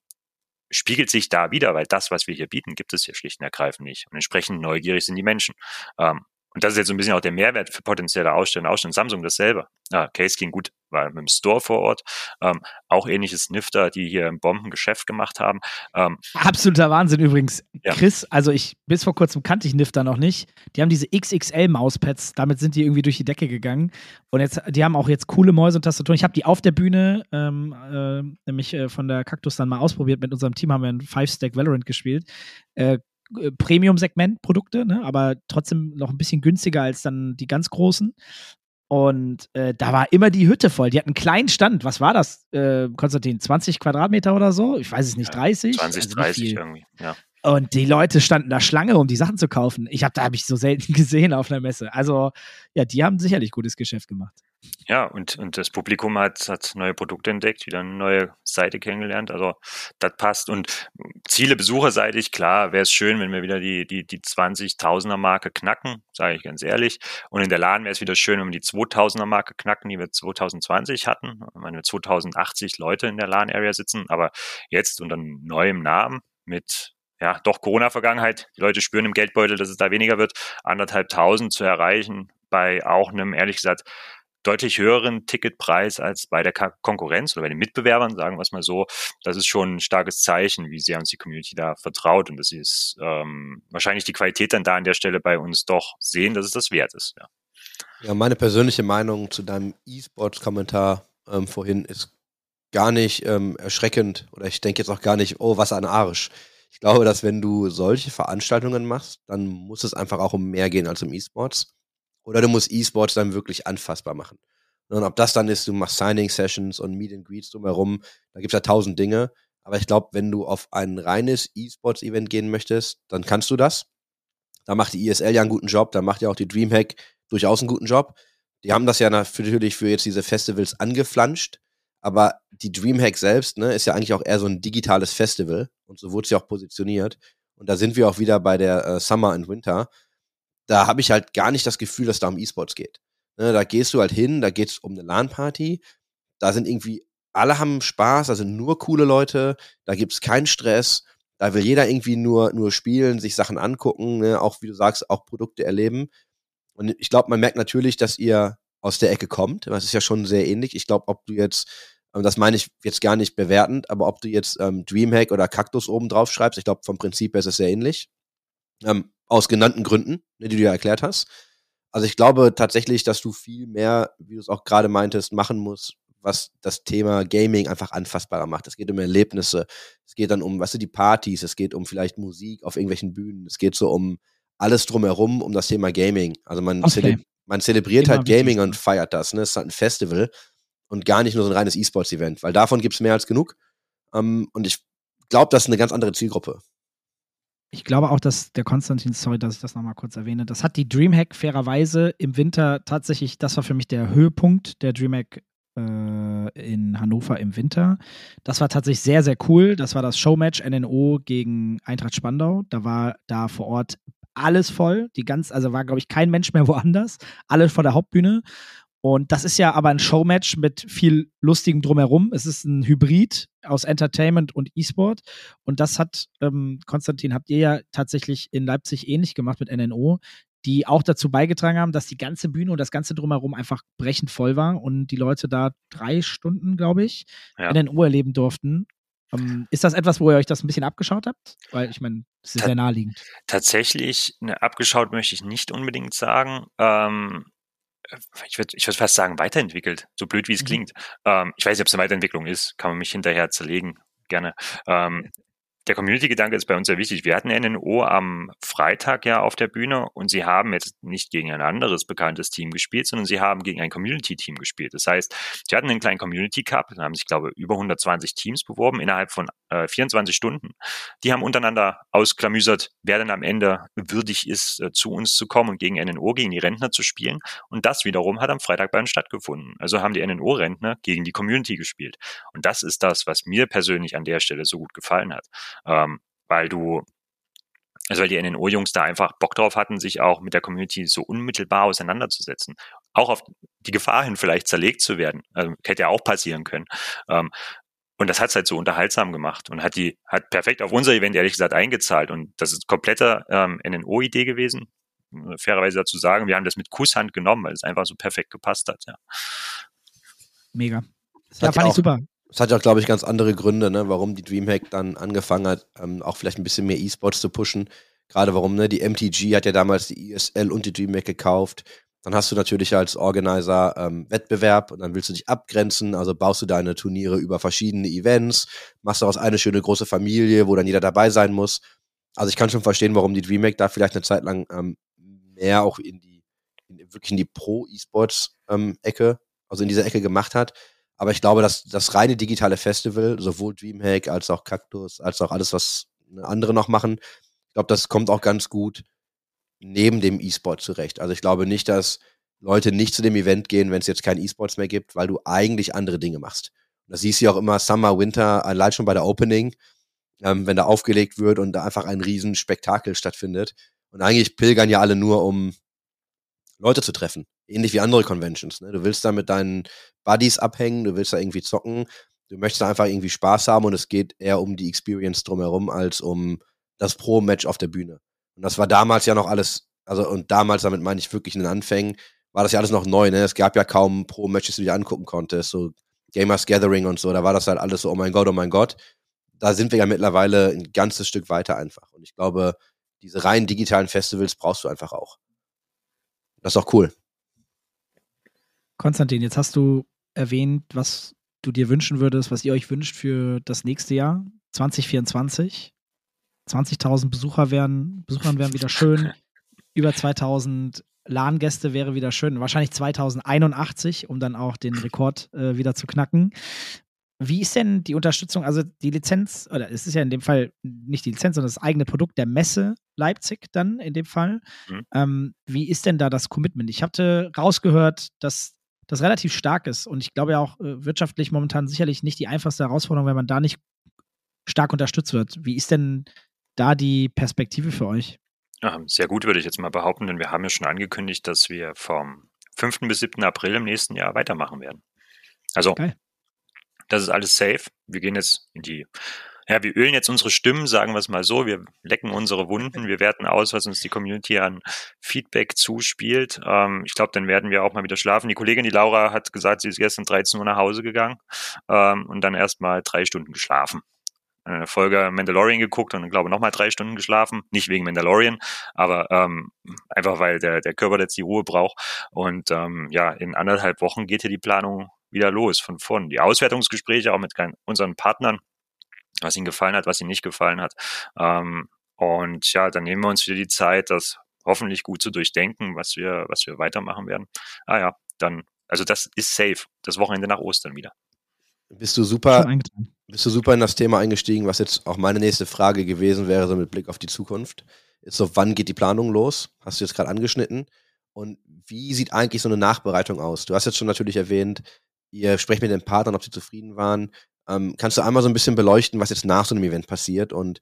S4: spiegelt sich da wieder, weil das, was wir hier bieten, gibt es hier schlicht und ergreifend nicht. Und entsprechend neugierig sind die Menschen. Ähm, und das ist jetzt so ein bisschen auch der Mehrwert für potenzielle Aussteller. Aussteller Samsung dasselbe. Ah, Case ging gut, war mit dem Store vor Ort. Ähm, auch ähnliches Nifter, die hier ein Bombengeschäft gemacht haben. Ähm,
S2: Absoluter Wahnsinn übrigens. Ja. Chris, also ich bis vor kurzem kannte ich Nifter noch nicht. Die haben diese XXL-Mauspads, damit sind die irgendwie durch die Decke gegangen. Und jetzt, die haben auch jetzt coole Mäuse und Tastaturen. Ich habe die auf der Bühne, ähm, äh, nämlich äh, von der Kaktus dann mal ausprobiert. Mit unserem Team haben wir ein Five-Stack Valorant gespielt. Äh, äh, Premium-Segment-Produkte, ne? aber trotzdem noch ein bisschen günstiger als dann die ganz großen. Und äh, da war immer die Hütte voll. Die hatten einen kleinen Stand. Was war das, äh, Konstantin? 20 Quadratmeter oder so? Ich weiß es nicht, 30?
S4: 20, also 30 irgendwie, ja.
S2: Und die Leute standen da Schlange, um die Sachen zu kaufen. Ich habe da habe ich so selten gesehen auf einer Messe. Also ja, die haben sicherlich gutes Geschäft gemacht.
S4: Ja, und, und das Publikum hat, hat neue Produkte entdeckt, wieder eine neue Seite kennengelernt. Also das passt. Und Ziele besucherseitig, klar, wäre es schön, wenn wir wieder die, die, die 20.000er Marke knacken, sage ich ganz ehrlich. Und in der Laden wäre es wieder schön, wenn wir die 2000er Marke knacken, die wir 2020 hatten. Wenn wir 2080 Leute in der LAN-Area sitzen, aber jetzt unter neuem Namen mit ja, doch Corona-Vergangenheit. Die Leute spüren im Geldbeutel, dass es da weniger wird. Anderthalbtausend zu erreichen bei auch einem, ehrlich gesagt, deutlich höheren Ticketpreis als bei der Konkurrenz oder bei den Mitbewerbern, sagen wir es mal so. Das ist schon ein starkes Zeichen, wie sehr uns die Community da vertraut und dass sie es ähm, wahrscheinlich die Qualität dann da an der Stelle bei uns doch sehen, dass es das wert ist. Ja,
S3: ja meine persönliche Meinung zu deinem E-Sports-Kommentar ähm, vorhin ist gar nicht ähm, erschreckend oder ich denke jetzt auch gar nicht, oh, was ein Arsch. Ich glaube, dass wenn du solche Veranstaltungen machst, dann muss es einfach auch um mehr gehen als um E-Sports. Oder du musst E-Sports dann wirklich anfassbar machen. Und ob das dann ist, du machst Signing-Sessions und Meet and Greets drumherum, da gibt's ja tausend Dinge. Aber ich glaube, wenn du auf ein reines E-Sports-Event gehen möchtest, dann kannst du das. Da macht die ISL ja einen guten Job, da macht ja auch die Dreamhack durchaus einen guten Job. Die haben das ja natürlich für jetzt diese Festivals angeflanscht, aber die Dreamhack selbst ne, ist ja eigentlich auch eher so ein digitales Festival und so wurde sie auch positioniert. Und da sind wir auch wieder bei der äh, Summer and Winter da habe ich halt gar nicht das Gefühl, dass da um E-Sports geht. Ne, da gehst du halt hin, da geht's um eine LAN-Party, da sind irgendwie, alle haben Spaß, da sind nur coole Leute, da gibt's keinen Stress, da will jeder irgendwie nur, nur spielen, sich Sachen angucken, ne, auch wie du sagst, auch Produkte erleben. Und ich glaube, man merkt natürlich, dass ihr aus der Ecke kommt. Das ist ja schon sehr ähnlich. Ich glaube, ob du jetzt, ähm, das meine ich jetzt gar nicht bewertend, aber ob du jetzt ähm, Dreamhack oder Kaktus oben drauf schreibst, ich glaube, vom Prinzip her ist es sehr ähnlich. Ähm, aus genannten Gründen, ne, die du ja erklärt hast. Also ich glaube tatsächlich, dass du viel mehr, wie du es auch gerade meintest, machen musst, was das Thema Gaming einfach anfassbarer macht. Es geht um Erlebnisse, es geht dann um, was sind die Partys, es geht um vielleicht Musik auf irgendwelchen Bühnen, es geht so um alles drumherum, um das Thema Gaming. Also man, okay. zele man zelebriert Immer halt Gaming und feiert das. Ne? Es ist halt ein Festival und gar nicht nur so ein reines E-Sports-Event, weil davon gibt es mehr als genug. Um, ähm, und ich glaube, das ist eine ganz andere Zielgruppe
S2: ich glaube auch, dass der Konstantin, sorry, dass ich das nochmal kurz erwähne, das hat die Dreamhack fairerweise im Winter tatsächlich, das war für mich der Höhepunkt der Dreamhack äh, in Hannover im Winter. Das war tatsächlich sehr, sehr cool. Das war das Showmatch NNO gegen Eintracht Spandau. Da war da vor Ort alles voll. Die ganz, also war, glaube ich, kein Mensch mehr woanders. Alle vor der Hauptbühne. Und das ist ja aber ein Showmatch mit viel Lustigem drumherum. Es ist ein Hybrid aus Entertainment und E-Sport. Und das hat, ähm, Konstantin, habt ihr ja tatsächlich in Leipzig ähnlich gemacht mit NNO. die auch dazu beigetragen haben, dass die ganze Bühne und das ganze drumherum einfach brechend voll war und die Leute da drei Stunden, glaube ich, ja. in den Uhr erleben durften. Ähm, ist das etwas, wo ihr euch das ein bisschen abgeschaut habt? Weil ich meine, es ist Ta sehr naheliegend.
S4: Tatsächlich, ne, abgeschaut möchte ich nicht unbedingt sagen. Ähm, ich würde ich würd fast sagen, weiterentwickelt, so blöd wie es mhm. klingt. Ähm, ich weiß nicht, ob es eine Weiterentwicklung ist, kann man mich hinterher zerlegen, gerne. Ähm, der Community-Gedanke ist bei uns sehr wichtig. Wir hatten NNO am Freitag ja auf der Bühne und sie haben jetzt nicht gegen ein anderes bekanntes Team gespielt, sondern sie haben gegen ein Community-Team gespielt. Das heißt, sie hatten einen kleinen Community-Cup, da haben sich, glaube ich, über 120 Teams beworben innerhalb von äh, 24 Stunden. Die haben untereinander ausklamüsert, wer denn am Ende würdig ist, äh, zu uns zu kommen und gegen NNO, gegen die Rentner zu spielen. Und das wiederum hat am Freitag bei uns stattgefunden. Also haben die NNO-Rentner gegen die Community gespielt. Und das ist das, was mir persönlich an der Stelle so gut gefallen hat ähm, weil du also weil die NNO-Jungs da einfach Bock drauf hatten, sich auch mit der Community so unmittelbar auseinanderzusetzen. Auch auf die Gefahr hin, vielleicht zerlegt zu werden. Also, hätte ja auch passieren können. Ähm, und das hat es halt so unterhaltsam gemacht und hat die, hat perfekt auf unser Event ehrlich gesagt eingezahlt. Und das ist komplette ähm, NNO-Idee gewesen. Fairerweise dazu sagen, wir haben das mit Kusshand genommen, weil es einfach so perfekt gepasst hat, ja.
S2: Mega. Das ja, fand ich super.
S3: Es hat ja, glaube ich, ganz andere Gründe, ne, warum die Dreamhack dann angefangen hat, ähm, auch vielleicht ein bisschen mehr E-Sports zu pushen. Gerade warum, ne, die MTG hat ja damals die ESL und die Dreamhack gekauft. Dann hast du natürlich als Organizer ähm, Wettbewerb und dann willst du dich abgrenzen, also baust du deine Turniere über verschiedene Events, machst daraus eine schöne große Familie, wo dann jeder dabei sein muss. Also ich kann schon verstehen, warum die Dreamhack da vielleicht eine Zeit lang ähm, mehr auch in die, in, wirklich in die Pro-E-Sports-Ecke, ähm, also in dieser Ecke gemacht hat. Aber ich glaube, dass das reine digitale Festival, sowohl Dreamhack als auch Cactus, als auch alles, was andere noch machen, ich glaube, das kommt auch ganz gut neben dem E-Sport zurecht. Also ich glaube nicht, dass Leute nicht zu dem Event gehen, wenn es jetzt kein E-Sports mehr gibt, weil du eigentlich andere Dinge machst. Das siehst du ja auch immer Summer, Winter, allein schon bei der Opening, ähm, wenn da aufgelegt wird und da einfach ein riesen Spektakel stattfindet. Und eigentlich pilgern ja alle nur, um Leute zu treffen. Ähnlich wie andere Conventions. Ne? Du willst da mit deinen Buddies abhängen, du willst da irgendwie zocken, du möchtest da einfach irgendwie Spaß haben und es geht eher um die Experience drumherum als um das Pro-Match auf der Bühne. Und das war damals ja noch alles, also und damals, damit meine ich wirklich in den Anfängen, war das ja alles noch neu, ne? Es gab ja kaum Pro-Matches, die du dir angucken konntest, so Gamers Gathering und so, da war das halt alles so, oh mein Gott, oh mein Gott. Da sind wir ja mittlerweile ein ganzes Stück weiter einfach. Und ich glaube, diese rein digitalen Festivals brauchst du einfach auch. Das ist auch cool.
S2: Konstantin, jetzt hast du erwähnt, was du dir wünschen würdest, was ihr euch wünscht für das nächste Jahr, 2024. 20.000 Besucher wären, Besuchern wären wieder schön. Über 2000 LAN-Gäste wäre wieder schön. Wahrscheinlich 2081, um dann auch den Rekord äh, wieder zu knacken. Wie ist denn die Unterstützung, also die Lizenz, oder es ist ja in dem Fall nicht die Lizenz, sondern das eigene Produkt der Messe Leipzig dann in dem Fall. Mhm. Ähm, wie ist denn da das Commitment? Ich hatte rausgehört, dass das relativ stark ist und ich glaube ja auch äh, wirtschaftlich momentan sicherlich nicht die einfachste Herausforderung, wenn man da nicht stark unterstützt wird. Wie ist denn da die Perspektive für euch?
S4: Ja, sehr gut, würde ich jetzt mal behaupten, denn wir haben ja schon angekündigt, dass wir vom 5. bis 7. April im nächsten Jahr weitermachen werden. Also Geil. Das ist alles safe. Wir gehen jetzt in die, ja, wir ölen jetzt unsere Stimmen, sagen wir es mal so. Wir lecken unsere Wunden. Wir werten aus, was uns die Community an Feedback zuspielt. Ähm, ich glaube, dann werden wir auch mal wieder schlafen. Die Kollegin, die Laura, hat gesagt, sie ist gestern 13 Uhr nach Hause gegangen ähm, und dann erst mal drei Stunden geschlafen eine Folge Mandalorian geguckt und glaube nochmal drei Stunden geschlafen. Nicht wegen Mandalorian, aber ähm, einfach weil der, der Körper jetzt die Ruhe braucht. Und ähm, ja, in anderthalb Wochen geht hier die Planung wieder los von vorn. Die Auswertungsgespräche auch mit unseren Partnern, was ihnen gefallen hat, was ihnen nicht gefallen hat. Ähm, und ja, dann nehmen wir uns wieder die Zeit, das hoffentlich gut zu durchdenken, was wir, was wir weitermachen werden. Ah ja, dann, also das ist safe. Das Wochenende nach Ostern wieder.
S3: Bist du super, bist du super in das Thema eingestiegen, was jetzt auch meine nächste Frage gewesen wäre, so mit Blick auf die Zukunft. Ist so, wann geht die Planung los? Hast du jetzt gerade angeschnitten. Und wie sieht eigentlich so eine Nachbereitung aus? Du hast jetzt schon natürlich erwähnt, Ihr sprecht mit den Partnern, ob sie zufrieden waren. Ähm, kannst du einmal so ein bisschen beleuchten, was jetzt nach so einem Event passiert? Und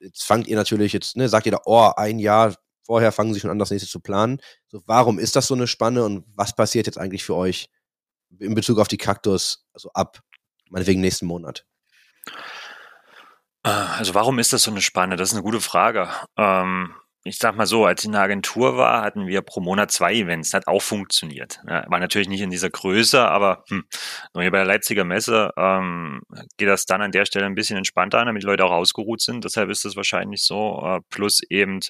S3: jetzt fangt ihr natürlich jetzt, ne, sagt ihr da, oh, ein Jahr vorher fangen sie schon an, das nächste zu planen. So, warum ist das so eine Spanne und was passiert jetzt eigentlich für euch in Bezug auf die Kaktus, also ab, meinetwegen nächsten Monat?
S4: Äh, also warum ist das so eine Spanne? Das ist eine gute Frage. Ähm, ich sag mal so, als ich in der Agentur war, hatten wir pro Monat zwei Events. Das hat auch funktioniert. Ja, war natürlich nicht in dieser Größe, aber hm, bei der Leipziger Messe ähm, geht das dann an der Stelle ein bisschen entspannter an, damit die Leute auch ausgeruht sind. Deshalb ist das wahrscheinlich so. Äh, plus eben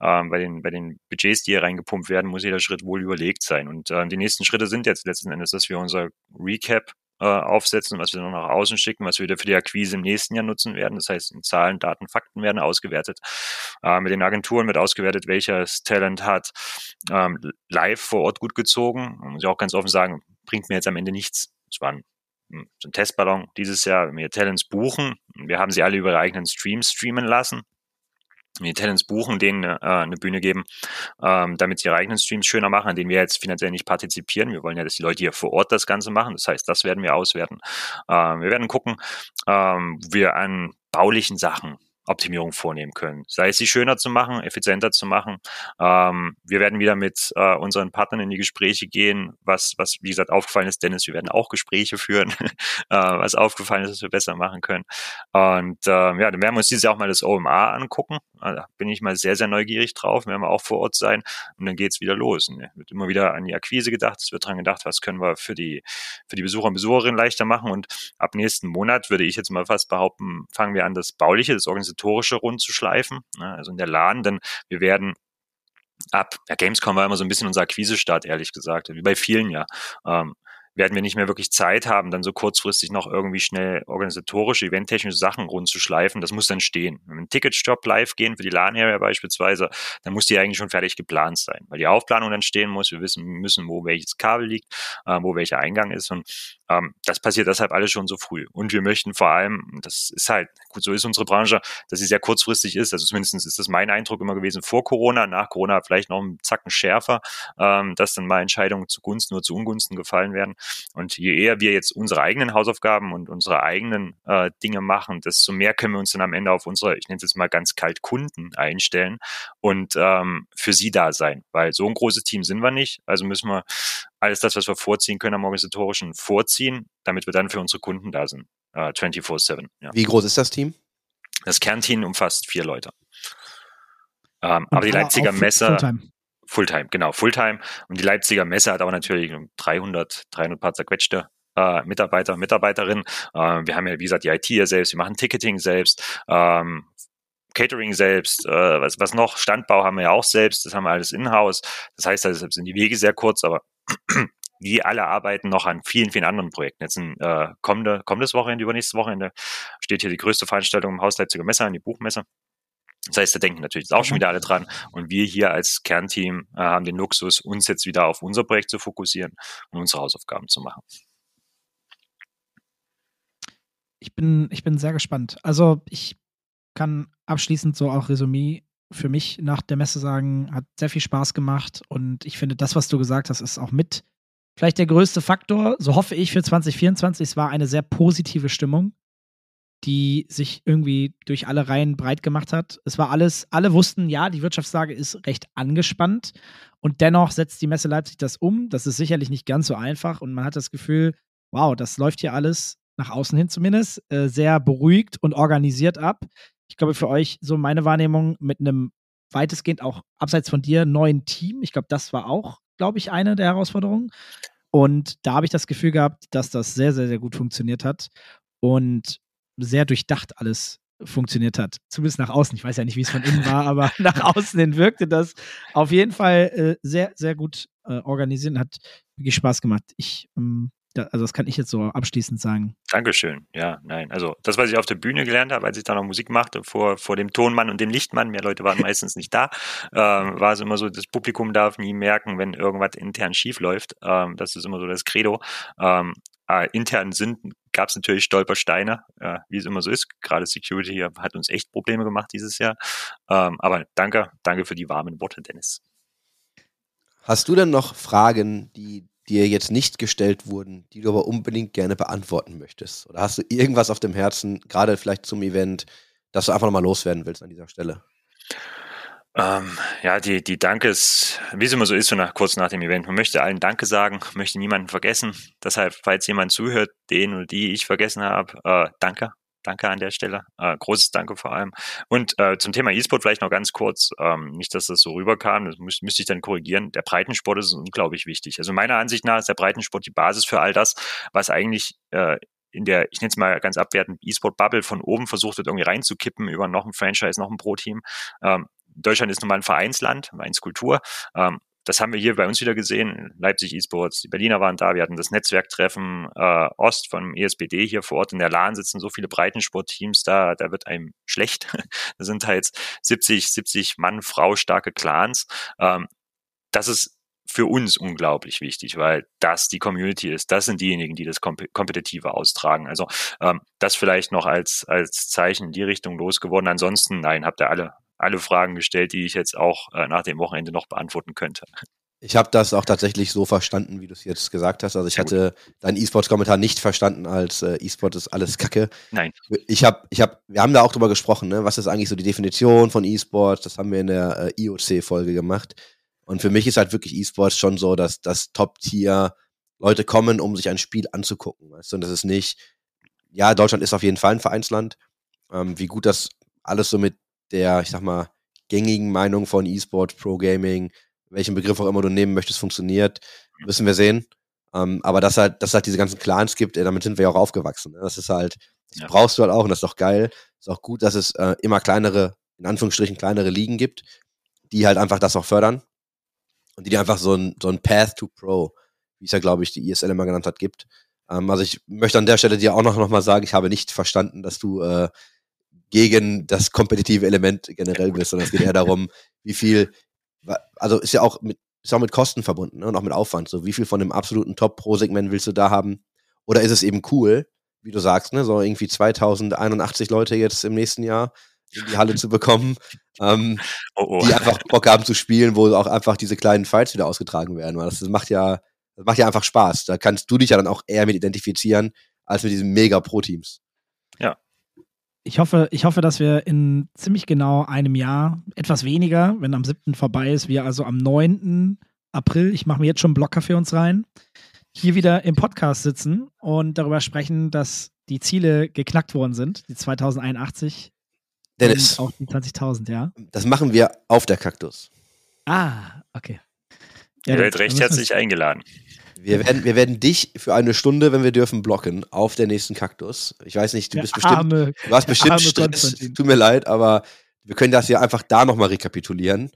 S4: ähm, bei, den, bei den Budgets, die hier reingepumpt werden, muss jeder Schritt wohl überlegt sein. Und äh, die nächsten Schritte sind jetzt letzten Endes, dass wir unser Recap äh, aufsetzen, was wir noch nach außen schicken, was wir wieder für die Akquise im nächsten Jahr nutzen werden. Das heißt, Zahlen, Daten, Fakten werden ausgewertet. Äh, mit den Agenturen wird ausgewertet, welches Talent hat ähm, live vor Ort gut gezogen. muss ich auch ganz offen sagen, bringt mir jetzt am Ende nichts. Es waren hm, so ein Testballon dieses Jahr, wenn wir Talents buchen. Wir haben sie alle über eigenen Streams streamen lassen die Talents buchen, denen äh, eine Bühne geben, ähm, damit sie ihre eigenen Streams schöner machen, an denen wir jetzt finanziell nicht partizipieren. Wir wollen ja, dass die Leute hier vor Ort das Ganze machen. Das heißt, das werden wir auswerten. Ähm, wir werden gucken, ähm, wir an baulichen Sachen Optimierung vornehmen können. Sei es sie schöner zu machen, effizienter zu machen. Ähm, wir werden wieder mit äh, unseren Partnern in die Gespräche gehen, was, was wie gesagt aufgefallen ist, Dennis, wir werden auch Gespräche führen, äh, was aufgefallen ist, was wir besser machen können. Und äh, ja, dann werden wir uns dieses Jahr auch mal das OMA angucken. Also, da bin ich mal sehr, sehr neugierig drauf. Werden wir auch vor Ort sein und dann geht's wieder los. Und, wird immer wieder an die Akquise gedacht. Es wird dran gedacht, was können wir für die, für die Besucher und Besucherinnen leichter machen. Und ab nächsten Monat würde ich jetzt mal fast behaupten, fangen wir an, das Bauliche, das Organisatorium organisatorische rund zu schleifen, ne, also in der LAN, denn wir werden ab, ja, Gamescom war immer so ein bisschen unser Akquisestart, ehrlich gesagt, wie bei vielen ja. Ähm, werden wir nicht mehr wirklich Zeit haben, dann so kurzfristig noch irgendwie schnell organisatorische, eventtechnische Sachen rund zu schleifen. Das muss dann stehen. Wenn wir einen Ticketstop live gehen, für die LAN-Area beispielsweise, dann muss die eigentlich schon fertig geplant sein, weil die Aufplanung dann stehen muss. Wir wissen müssen, wo welches Kabel liegt, äh, wo welcher Eingang ist. Und ähm, das passiert deshalb alles schon so früh. Und wir möchten vor allem, das ist halt, gut, so ist unsere Branche, dass sie sehr kurzfristig ist. Also zumindest ist das mein Eindruck immer gewesen vor Corona, nach Corona vielleicht noch einen Zacken schärfer, ähm, dass dann mal Entscheidungen zugunsten oder zu Ungunsten gefallen werden. Und je eher wir jetzt unsere eigenen Hausaufgaben und unsere eigenen äh, Dinge machen, desto mehr können wir uns dann am Ende auf unsere, ich nenne es jetzt mal ganz kalt, Kunden einstellen und ähm, für sie da sein. Weil so ein großes Team sind wir nicht. Also müssen wir alles das, was wir vorziehen können am organisatorischen, vorziehen, damit wir dann für unsere Kunden da sind. Äh, 24-7.
S3: Ja. Wie groß ist das Team?
S4: Das Kernteam umfasst vier Leute. Ähm, aber die Leipziger Messe. Fulltime. Fulltime, genau, Fulltime. Und die Leipziger Messe hat aber natürlich 300, 300 paar zerquetschte äh, Mitarbeiter, Mitarbeiterinnen. Äh, wir haben ja, wie gesagt, die IT hier selbst, wir machen Ticketing selbst, ähm, Catering selbst, äh, was, was noch, Standbau haben wir ja auch selbst, das haben wir alles in-house. Das heißt, deshalb sind die Wege sehr kurz, aber die alle arbeiten noch an vielen, vielen anderen Projekten. Jetzt ein äh, kommende, kommendes Wochenende, übernächstes Wochenende steht hier die größte Veranstaltung im Haus Leipziger Messe an, die Buchmesse. Das heißt, da denken natürlich auch schon wieder alle dran. Und wir hier als Kernteam äh, haben den Luxus, uns jetzt wieder auf unser Projekt zu fokussieren und unsere Hausaufgaben zu machen.
S2: Ich bin, ich bin sehr gespannt. Also ich kann abschließend so auch Resümee für mich nach der Messe sagen, hat sehr viel Spaß gemacht und ich finde, das, was du gesagt hast, ist auch mit vielleicht der größte Faktor, so hoffe ich für 2024. Es war eine sehr positive Stimmung die sich irgendwie durch alle Reihen breit gemacht hat. Es war alles, alle wussten, ja, die Wirtschaftslage ist recht angespannt und dennoch setzt die Messe Leipzig das um. Das ist sicherlich nicht ganz so einfach und man hat das Gefühl, wow, das läuft hier alles nach außen hin zumindest äh, sehr beruhigt und organisiert ab. Ich glaube, für euch so meine Wahrnehmung mit einem weitestgehend auch abseits von dir neuen Team. Ich glaube, das war auch, glaube ich, eine der Herausforderungen. Und da habe ich das Gefühl gehabt, dass das sehr, sehr, sehr gut funktioniert hat. Und sehr durchdacht alles funktioniert hat. Zumindest nach außen. Ich weiß ja nicht, wie es von innen war, aber nach außen hin wirkte das auf jeden Fall äh, sehr, sehr gut äh, organisiert und hat wirklich Spaß gemacht. Ich, ähm, da, also das kann ich jetzt so abschließend sagen.
S4: Dankeschön. Ja, nein. Also das, was ich auf der Bühne gelernt habe, als ich da noch Musik machte, vor, vor dem Tonmann und dem Lichtmann, mehr Leute waren meistens nicht da, ähm, war es immer so, das Publikum darf nie merken, wenn irgendwas intern schief läuft. Ähm, das ist immer so das Credo. Ähm, äh, intern sind, gab es natürlich Stolpersteine, äh, wie es immer so ist. Gerade Security hat uns echt Probleme gemacht dieses Jahr. Ähm, aber danke, danke für die warmen Worte, Dennis.
S3: Hast du denn noch Fragen, die dir jetzt nicht gestellt wurden, die du aber unbedingt gerne beantworten möchtest? Oder hast du irgendwas auf dem Herzen, gerade vielleicht zum Event, das du einfach nochmal loswerden willst an dieser Stelle?
S4: Ähm, ja, die, die Dankes, wie es immer so ist, so nach, kurz nach dem Event. Man möchte allen Danke sagen, möchte niemanden vergessen. Deshalb, falls jemand zuhört, den oder die ich vergessen habe, äh, danke. Danke an der Stelle. Äh, großes Danke vor allem. Und äh, zum Thema E-Sport vielleicht noch ganz kurz, ähm, nicht, dass das so rüberkam, das müß, müsste ich dann korrigieren. Der Breitensport ist unglaublich wichtig. Also meiner Ansicht nach ist der Breitensport die Basis für all das, was eigentlich äh, in der, ich nenne es mal ganz abwertend, E-Sport-Bubble von oben versucht wird, irgendwie reinzukippen über noch ein Franchise, noch ein Pro-Team. Ähm, Deutschland ist nun mal ein Vereinsland, Vereinskultur. Ähm, das haben wir hier bei uns wieder gesehen. Leipzig E-Sports, die Berliner waren da, wir hatten das Netzwerktreffen äh, Ost vom ESBD hier vor Ort in der LAN sitzen so viele Breitensportteams da, da wird einem schlecht. da sind halt 70, 70 Mann, Frau starke Clans. Ähm, das ist für uns unglaublich wichtig, weil das die Community ist. Das sind diejenigen, die das Komp Kompetitive austragen. Also ähm, das vielleicht noch als, als Zeichen in die Richtung losgeworden. Ansonsten, nein, habt ihr alle, alle Fragen gestellt, die ich jetzt auch äh, nach dem Wochenende noch beantworten könnte.
S3: Ich habe das auch tatsächlich so verstanden, wie du es jetzt gesagt hast. Also ich hatte deinen E-Sports-Kommentar nicht verstanden als äh, E-Sport ist alles Kacke.
S4: Nein.
S3: Ich habe, ich habe, wir haben da auch drüber gesprochen, ne? Was ist eigentlich so die Definition von E-Sports? Das haben wir in der äh, IOC-Folge gemacht. Und für mich ist halt wirklich E-Sports schon so, dass das Top-Tier Leute kommen, um sich ein Spiel anzugucken. Weißt du? Und das ist nicht, ja, Deutschland ist auf jeden Fall ein Vereinsland. Ähm, wie gut das alles so mit der, ich sag mal, gängigen Meinung von E-Sport, Pro-Gaming, welchen Begriff auch immer du nehmen möchtest, funktioniert, müssen wir sehen. Ähm, aber dass halt, dass halt diese ganzen Clans gibt, damit sind wir ja auch aufgewachsen. Ne? Das ist halt, das ja. brauchst du halt auch und das ist doch geil. Ist auch gut, dass es äh, immer kleinere, in Anführungsstrichen kleinere Ligen gibt, die halt einfach das auch fördern und die dir einfach so ein, so ein Path to Pro, wie es ja, glaube ich, die ISL immer genannt hat, gibt. Ähm, also ich möchte an der Stelle dir auch noch, noch mal sagen, ich habe nicht verstanden, dass du äh, gegen das kompetitive Element generell bist, sondern es geht eher darum, wie viel, also ist ja auch mit, ist auch mit Kosten verbunden ne? und auch mit Aufwand. So, wie viel von dem absoluten Top-Pro-Segment willst du da haben? Oder ist es eben cool, wie du sagst, ne, so irgendwie 2081 Leute jetzt im nächsten Jahr in die Halle zu bekommen, ähm, oh, oh. die einfach Bock haben zu spielen, wo auch einfach diese kleinen Fights wieder ausgetragen werden. Weil das, das macht ja, das macht ja einfach Spaß. Da kannst du dich ja dann auch eher mit identifizieren, als mit diesen mega Pro-Teams.
S4: Ja.
S2: Ich hoffe, ich hoffe, dass wir in ziemlich genau einem Jahr, etwas weniger, wenn am 7. vorbei ist, wir also am 9. April, ich mache mir jetzt schon einen Blocker für uns rein, hier wieder im Podcast sitzen und darüber sprechen, dass die Ziele geknackt worden sind, die 2081
S3: Dennis.
S2: Auch die 20.000, ja.
S3: Das machen wir auf der Kaktus.
S2: Ah, okay.
S4: Ja, Ihr werdet recht herzlich eingeladen.
S3: Wir werden, wir werden dich für eine Stunde, wenn wir dürfen, blocken auf der nächsten Kaktus. Ich weiß nicht, du bist bestimmt, arme, du hast bestimmt Stress. Tut mir leid, aber wir können das ja einfach da nochmal rekapitulieren.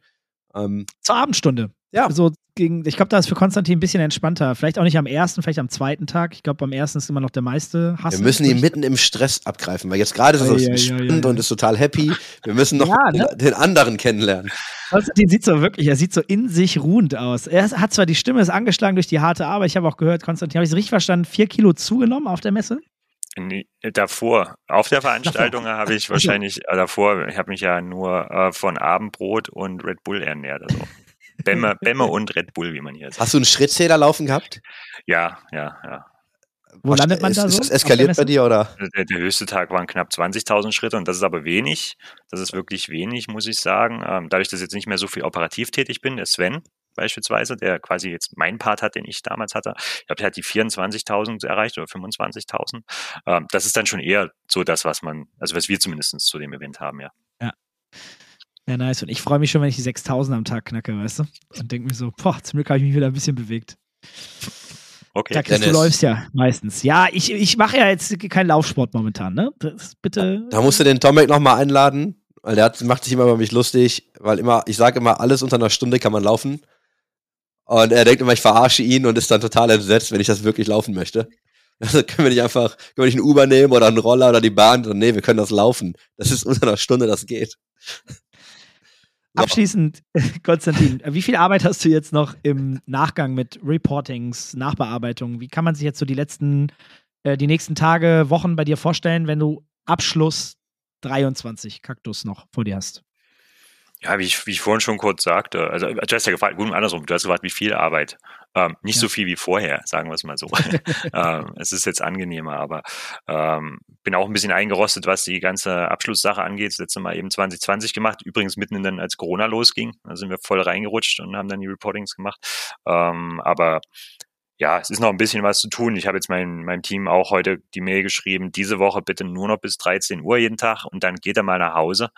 S2: Ähm, Zur Abendstunde. Ja. So gegen, ich glaube, da ist für Konstantin ein bisschen entspannter. Vielleicht auch nicht am ersten, vielleicht am zweiten Tag. Ich glaube, beim ersten ist immer noch der meiste
S3: Hass. Wir müssen ihn mitten im Stress abgreifen, weil jetzt gerade ist er so spannend und ist total happy. Wir müssen noch ja, ne? den, anderen kennenlernen.
S2: Konstantin sieht so wirklich, er sieht so in sich ruhend aus. Er hat zwar die Stimme ist angeschlagen durch die harte Arbeit. Ich habe auch gehört, Konstantin, habe ich es richtig verstanden, vier Kilo zugenommen auf der Messe?
S4: Nee, davor. Auf der Veranstaltung habe ich wahrscheinlich, äh, davor, ich habe mich ja nur äh, von Abendbrot und Red Bull ernährt. Also Bämme, Bämme und Red Bull, wie man hier sagt.
S3: Hast du einen Schrittzähler laufen gehabt?
S4: Ja, ja, ja.
S2: Wo Was, landet man
S3: ist,
S2: da
S3: so? Ist das eskaliert bei dir oder?
S4: Der, der höchste Tag waren knapp 20.000 Schritte und das ist aber wenig. Das ist wirklich wenig, muss ich sagen. Ähm, dadurch, dass ich jetzt nicht mehr so viel operativ tätig bin, der Sven beispielsweise, der quasi jetzt meinen Part hat, den ich damals hatte. Ich glaube, der hat die 24.000 erreicht oder 25.000. Ähm, das ist dann schon eher so das, was man, also was wir zumindest zu dem Event haben, ja.
S2: Ja. Ja, nice. Und ich freue mich schon, wenn ich die 6000 am Tag knacke, weißt du? Und denke mir so, boah, zum Glück habe ich mich wieder ein bisschen bewegt.
S4: Okay,
S2: Sag, du läufst ja meistens. Ja, ich, ich mache ja jetzt keinen Laufsport momentan, ne? Das, bitte.
S3: Da musst du den Tomek nochmal einladen, weil der hat, macht sich immer über mich lustig, weil immer, ich sage immer, alles unter einer Stunde kann man laufen. Und er denkt immer, ich verarsche ihn und ist dann total entsetzt, wenn ich das wirklich laufen möchte. Also können wir nicht einfach, können wir nicht einen Uber nehmen oder einen Roller oder die Bahn? Und nee, wir können das laufen. Das ist unter einer Stunde, das geht.
S2: Abschließend, Konstantin, wie viel Arbeit hast du jetzt noch im Nachgang mit Reportings, Nachbearbeitung? Wie kann man sich jetzt so die letzten, äh, die nächsten Tage, Wochen bei dir vorstellen, wenn du Abschluss 23 Kaktus noch vor dir hast?
S4: Ja, wie ich, wie ich vorhin schon kurz sagte, also du hast ja gefragt, gut andersrum, du hast gefragt, wie viel Arbeit. Ähm, nicht ja. so viel wie vorher, sagen wir es mal so. ähm, es ist jetzt angenehmer, aber ähm, bin auch ein bisschen eingerostet, was die ganze Abschlusssache angeht. Das letzte Mal eben 2020 gemacht, übrigens mitten dann, als Corona losging. Da sind wir voll reingerutscht und haben dann die Reportings gemacht. Ähm, aber ja, es ist noch ein bisschen was zu tun. Ich habe jetzt mein, meinem Team auch heute die Mail geschrieben, diese Woche bitte nur noch bis 13 Uhr jeden Tag und dann geht er mal nach Hause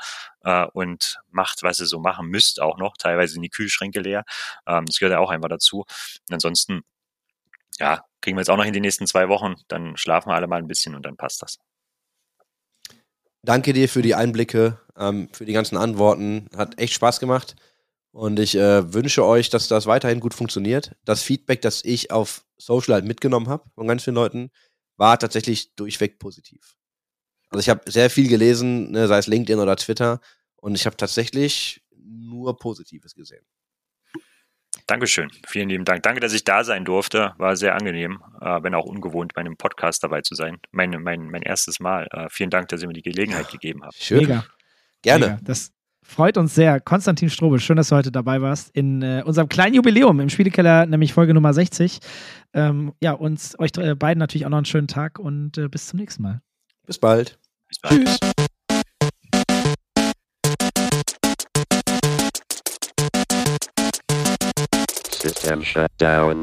S4: äh, und macht, was ihr so machen müsst, auch noch. Teilweise sind die Kühlschränke leer. Ähm, das gehört ja auch einfach dazu. Und ansonsten, ja, kriegen wir jetzt auch noch in die nächsten zwei Wochen. Dann schlafen wir alle mal ein bisschen und dann passt das.
S3: Danke dir für die Einblicke, ähm, für die ganzen Antworten. Hat echt Spaß gemacht. Und ich äh, wünsche euch, dass das weiterhin gut funktioniert. Das Feedback, das ich auf Social halt mitgenommen habe von ganz vielen Leuten, war tatsächlich durchweg positiv. Also ich habe sehr viel gelesen, ne, sei es LinkedIn oder Twitter, und ich habe tatsächlich nur Positives gesehen.
S4: Dankeschön. Vielen lieben Dank. Danke, dass ich da sein durfte. War sehr angenehm, äh, wenn auch ungewohnt, bei einem Podcast dabei zu sein. Mein, mein, mein erstes Mal. Äh, vielen Dank, dass ihr mir die Gelegenheit gegeben habt.
S2: Schön. Mega.
S3: Gerne. Mega.
S2: Das, Freut uns sehr. Konstantin Strobel, schön, dass du heute dabei warst in äh, unserem kleinen Jubiläum im Spielekeller, nämlich Folge Nummer 60. Ähm, ja, uns euch äh, beiden natürlich auch noch einen schönen Tag und äh, bis zum nächsten Mal.
S3: Bis bald.
S4: Bis bald.
S3: Tschüss.
S1: System shut down.